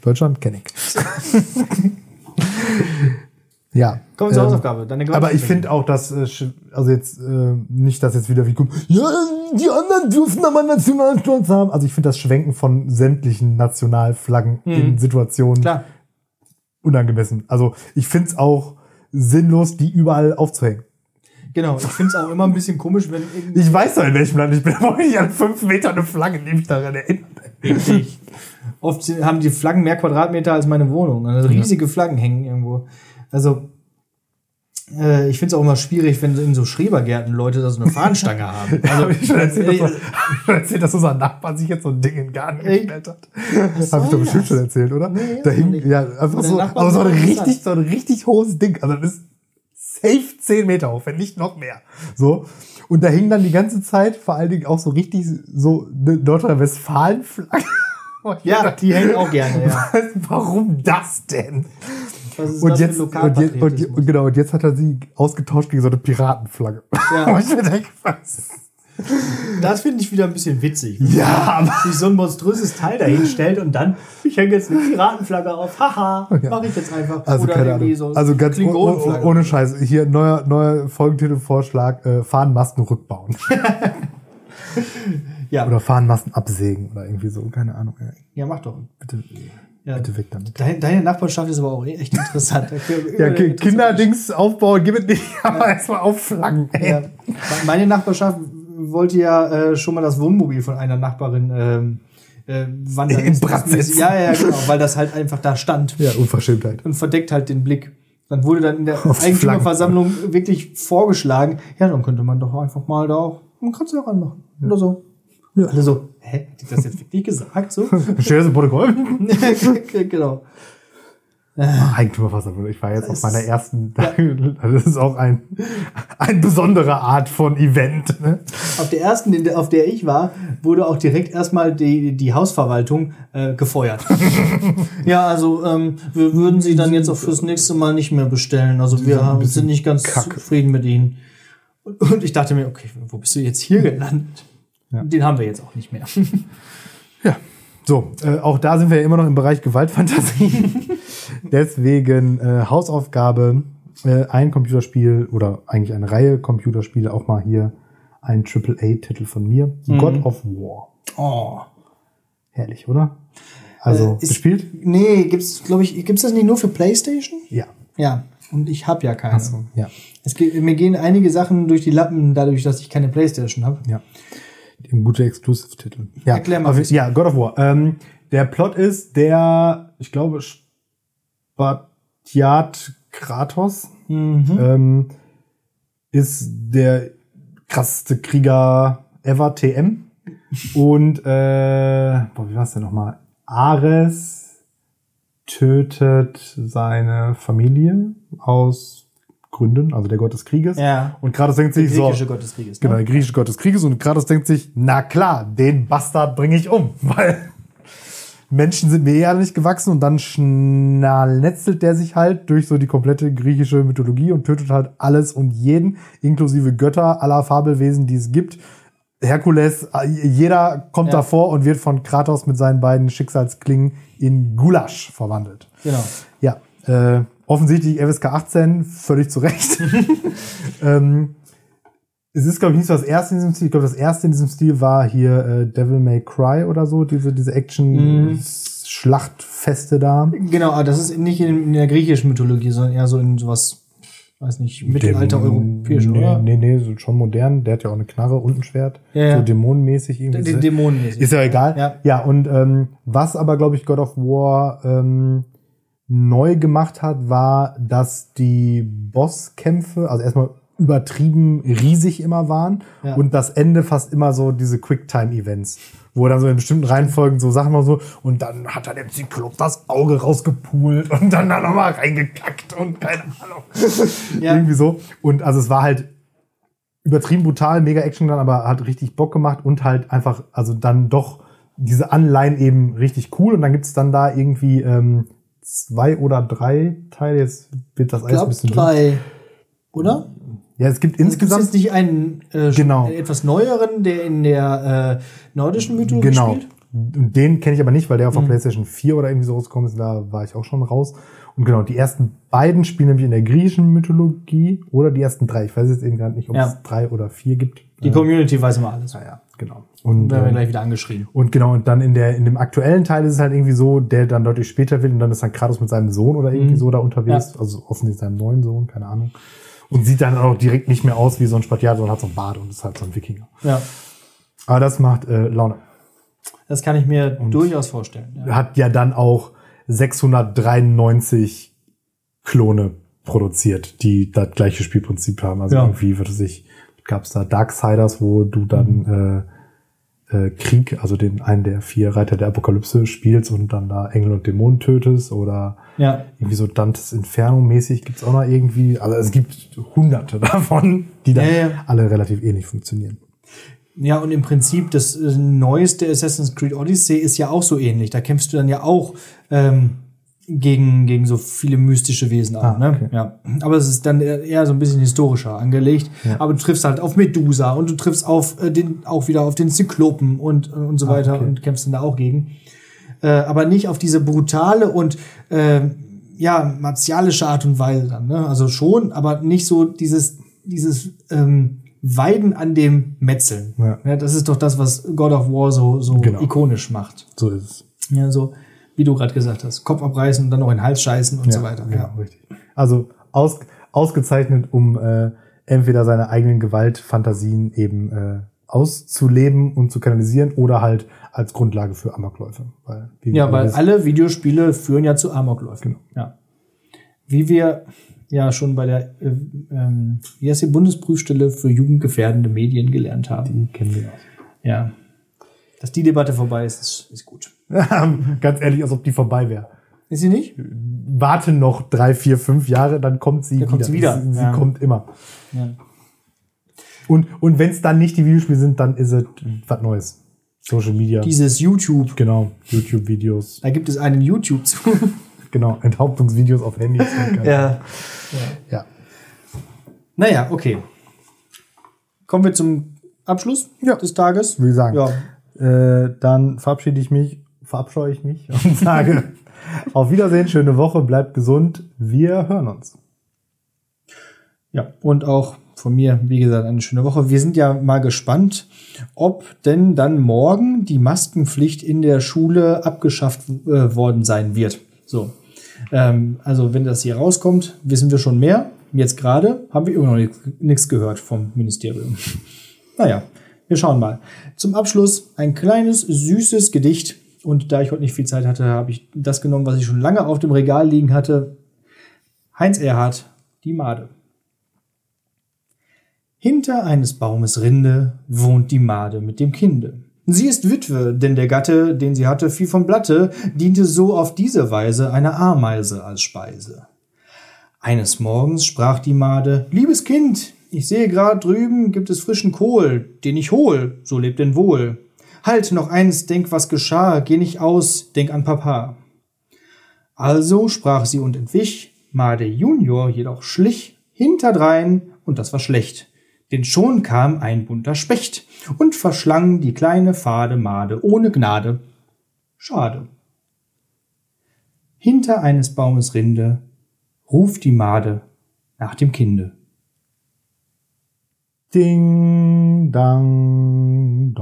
Deutschland kenne ich. ja. kommen wir zur ähm, Hausaufgabe. Deine Aber ich finde auch, dass, äh, also jetzt, äh, nicht, dass jetzt wieder wie kommt, ja, die anderen dürfen aber Nationalstolz haben. Also ich finde das Schwenken von sämtlichen Nationalflaggen in Situationen Mhm. Klar. unangemessen. Also ich finde es auch sinnlos, die überall aufzuhängen. Genau, ich finde es auch immer ein bisschen komisch, wenn irgendwie Ich weiß doch, in welchem Land ich bin, aber ich an fünf Metern eine Flagge, die mich daran erinnert. Richtig. Oft haben die Flaggen mehr Quadratmeter als meine Wohnung. Also riesige Flaggen hängen irgendwo. Also, äh, ich finde es auch immer schwierig, wenn so in so Schrebergärten Leute da so eine Fahnenstange haben. Also, Habe ich schon erzählt, dass, äh, ich schon erzählt, dass unser Nachbar sich jetzt so ein Ding in den Garten Ey, gestellt hat. Habe ich doch bestimmt das? schon erzählt, oder? Nee, da hing, ja, einfach so, aber so ein richtig, so ein richtig hohes Ding. Also das ist safe 10 Meter hoch, wenn nicht noch mehr. So. Und da hing dann die ganze Zeit vor allen Dingen auch so richtig so eine Nordrhein-Westfalen-Flagge. Ja, die hängen auch gerne, ja. Warum das denn? Und jetzt, und, jetzt, und, und genau, und jetzt hat er sie ausgetauscht gegen so eine Piratenflagge. Ja. Ich mir denke, was? Das finde ich wieder ein bisschen witzig. Ja, aber Sich so ein monströses Teil dahin stellt und dann, ich hänge jetzt eine Piratenflagge auf, haha, Ja. mache ich jetzt einfach. Also Oder keine Ahnung. so also ganz oh, oh, ohne Scheiß. Hier neuer neuer Folgentitelvorschlag: äh, Fahnenmasten rückbauen ja. oder Fahnenmasten absägen oder irgendwie so. Keine Ahnung. Ja, mach doch. Bitte, Ja. bitte weg damit. Deine, deine Nachbarschaft ist aber auch echt interessant. Ja, Ki- Kinderdings aufbauen, gib es nicht, aber erstmal aufflanken. Ja. Meine Nachbarschaft wollte ja äh, schon mal das Wohnmobil von einer Nachbarin ähm, äh, wandern. In Brand setzen. Ja, ja, genau, weil das halt einfach da stand Ja, Unverschämtheit. und verdeckt halt den Blick. Dann wurde dann in der Auf Eigentümerversammlung wirklich vorgeschlagen, ja, dann könnte man doch einfach mal da auch einen Kratzer ranmachen. Oder so. Ja. Alle so, hä, hat die das jetzt wirklich gesagt? So? Schönes Protokoll. genau. Eigentümerversammlung. Ich war jetzt auf meiner ersten. Also das ist auch ein, eine besondere Art von Event. Ne? Auf der ersten, auf der ich war, wurde auch direkt erstmal die, die Hausverwaltung äh, gefeuert. ja, also ähm, wir würden sie dann jetzt auch fürs nächste Mal nicht mehr bestellen. Also wir sind ein haben, sind nicht ganz kacke. zufrieden mit ihnen. Und, und ich dachte mir, okay, wo bist du jetzt hier gelandet? Ja. Den haben wir jetzt auch nicht mehr. Ja. So, äh, auch da sind wir ja immer noch im Bereich Gewaltfantasie. Deswegen äh, Hausaufgabe, äh, ein Computerspiel oder eigentlich eine Reihe Computerspiele, auch mal hier ein AAA-Titel von mir. God of War. Oh. Herrlich, oder? Also, Äh, ist- gespielt? Nee, gibt's, glaube ich, gibt's das nicht nur für Playstation? Ja. Ja. Und ich habe ja keine. Achso, ja. Es geht, mir gehen einige Sachen durch die Lappen, dadurch, dass ich keine Playstation habe. Ja. Ein guter Exclusive-Titel. Ja, Erklär mal. auf- Ja, God of War. Ähm, der Plot ist der, ich glaube, Spartiat Kratos Mhm. ähm, ist der krasseste Krieger ever, TM. Und, äh, boah, wie war's denn nochmal? Ares tötet seine Familie aus Gründen, also der Gott des Krieges. Ja. Und Kratos denkt sich so, Griechische Gott des Krieges. Genau, Ne? der griechische Gott des Krieges. Und Kratos denkt sich, na klar, den Bastard bringe ich um. Weil, Menschen sind mir eher nicht gewachsen und dann schnalnetzelt der sich halt durch so die komplette griechische Mythologie und tötet halt alles und jeden, inklusive Götter aller Fabelwesen, die es gibt. Herkules, jeder kommt Ja. davor und wird von Kratos mit seinen beiden Schicksalsklingen in Gulasch verwandelt. Genau. Ja, äh, offensichtlich FSK 18, völlig zu Recht. ähm, es ist, glaube ich, nicht so das erste in diesem Stil. Ich glaube, das erste in diesem Stil war hier äh, Devil May Cry oder so, diese, diese Action-Schlachtfeste da. Genau, aber das ist nicht in, in der griechischen Mythologie, sondern eher so in sowas, weiß nicht, mittelalter Dem- europäisch, nee, oder? Nee, nee, so schon modern. Der hat ja auch eine Knarre und ein Schwert. Ja, ja. So dämonenmäßig irgendwie. Den Dämonen. Ist ja egal. Ja. ja und ähm, was aber, glaube ich, God of War ähm, neu gemacht hat, war, dass die Bosskämpfe, also erstmal übertrieben riesig immer waren Ja. und das Ende fast immer so diese Quicktime-Events, wo dann so in bestimmten Reihenfolgen so Sachen mal so und dann hat er dem Zyklop das Auge rausgepult und dann da nochmal reingekackt und keine Ahnung. Ja. Irgendwie so. Und also es war halt übertrieben brutal, mega Action dann, aber hat richtig Bock gemacht und halt einfach, also dann doch diese Anleihen eben richtig cool. Und dann gibt's dann da irgendwie ähm, zwei oder drei Teile. Jetzt wird das alles ein bisschen. drei. Oder? Ja, es gibt Insgesamt insgesamt. ist nicht einen äh, Genau. etwas neueren, der in der äh, nordischen Mythologie Genau. spielt. Und den kenne ich aber nicht, weil der auf Mhm. der PlayStation 4 oder irgendwie so rausgekommen ist. Da war ich auch schon raus. Und genau, die ersten beiden spielen nämlich in der griechischen Mythologie oder die ersten drei. Ich weiß jetzt eben gerade nicht, ob Ja. es drei oder vier gibt. Die Community weiß immer alles. ja, genau. Und, Werden wir ähm, gleich wieder angeschrieben. Und genau, und dann in der, in dem aktuellen Teil ist es halt irgendwie so, der dann deutlich später wird und dann ist dann Kratos mit seinem Sohn oder irgendwie Mhm. so da unterwegs, also offensichtlich seinem neuen Sohn, keine Ahnung. Und sieht dann auch direkt nicht mehr aus wie so ein Spatial, sondern hat so ein Bart und ist halt so ein Wikinger. Ja, Aber das macht äh, Laune. das kann ich mir durchaus vorstellen. Ja. Hat ja dann auch 693 Klone produziert, die das gleiche Spielprinzip haben. Also Ja. irgendwie, würde sich, gab es da Darksiders, wo du dann äh, äh, Krieg, also den einen der vier Reiter der Apokalypse spielst und dann da Engel und Dämonen tötest oder ja. irgendwie so Dantes Inferno mäßig gibt's auch noch irgendwie. Also es gibt hunderte davon, die dann ja. alle relativ ähnlich funktionieren. Ja, und im Prinzip das äh, neueste Assassin's Creed Odyssey ist ja auch so ähnlich. Da kämpfst du dann ja auch ähm, gegen, gegen so viele mystische Wesen an. Ah, ne? okay. ja. Aber es ist dann eher so ein bisschen historischer angelegt. Aber du triffst halt auf Medusa und du triffst auf äh, den, auch wieder auf den Zyklopen und, äh, und so weiter Ah, okay. und kämpfst dann da auch gegen. Äh, aber nicht auf diese brutale und äh, ja, martialische Art und Weise dann. Ne? Also schon, aber nicht so dieses, dieses ähm, Weiden an dem Metzeln. Ja. das ist doch das, was God of War so, so Genau. ikonisch macht. So ist es. Ja, so, wie du gerade gesagt hast, Kopf abreißen und dann noch in den Hals scheißen und so weiter. Genau, Ja. richtig. Also aus, ausgezeichnet, um äh, entweder seine eigenen Gewaltfantasien eben äh, auszuleben und zu kanalisieren oder halt als Grundlage für Amokläufe. Weil, Ja, weil wissen- alle Videospiele führen ja zu Amokläufen. Genau. Ja. Wie wir ja schon bei der, äh, ähm, wie heißt die Bundesprüfstelle für jugendgefährdende Medien gelernt haben. die kennen wir Ja. Dass die Debatte vorbei ist, ist, ist gut. Ganz ehrlich, als ob die vorbei wäre. Ist sie nicht? Warte noch drei, vier, fünf Jahre, dann kommt sie Dann wieder. kommt sie wieder. Sie, sie Ja. kommt immer. Ja. Und, und wenn es dann nicht die Videospiele sind, dann ist es was Neues. Social Media. Dieses YouTube, genau. YouTube-Videos. da gibt es einen YouTube zu. Genau. Enthauptungsvideos auf Handys. ja. ja. Naja, okay. Kommen wir zum Abschluss Ja. des Tages. Würde ich sagen. Ja. Äh, dann verabschiede ich mich, verabscheue ich mich und sage auf Wiedersehen, schöne Woche, bleibt gesund, wir hören uns. Ja, und auch von mir, wie gesagt, eine schöne Woche. Wir sind ja mal gespannt, ob denn dann morgen die Maskenpflicht in der Schule abgeschafft äh, worden sein wird. So. Ähm, also, wenn das hier rauskommt, wissen wir schon mehr. Jetzt gerade haben wir immer noch nichts- nichts gehört vom Ministerium. Naja, wir schauen mal. Zum Abschluss ein kleines, süßes Gedicht. Und da ich heute nicht viel Zeit hatte, habe ich das genommen, was ich schon lange auf dem Regal liegen hatte. Heinz Erhardt, die Made. Hinter eines Baumes Rinde wohnt die Made mit dem Kinde. Sie ist Witwe, denn der Gatte, den sie hatte, fiel vom Blatte, diente so auf diese Weise einer Ameise als Speise. Eines Morgens sprach die Made, liebes Kind, ich sehe grad drüben gibt es frischen Kohl, den ich hol, so lebt denn wohl. Halt, noch eins, denk, was geschah, geh nicht aus, denk an Papa. Also sprach sie und entwich, Made Junior jedoch schlich hinterdrein, und das war schlecht. Denn schon kam ein bunter Specht und verschlang die kleine fade Made ohne Gnade. Schade. Hinter eines Baumes Rinde ruft die Made nach dem Kinde. Ding, dang.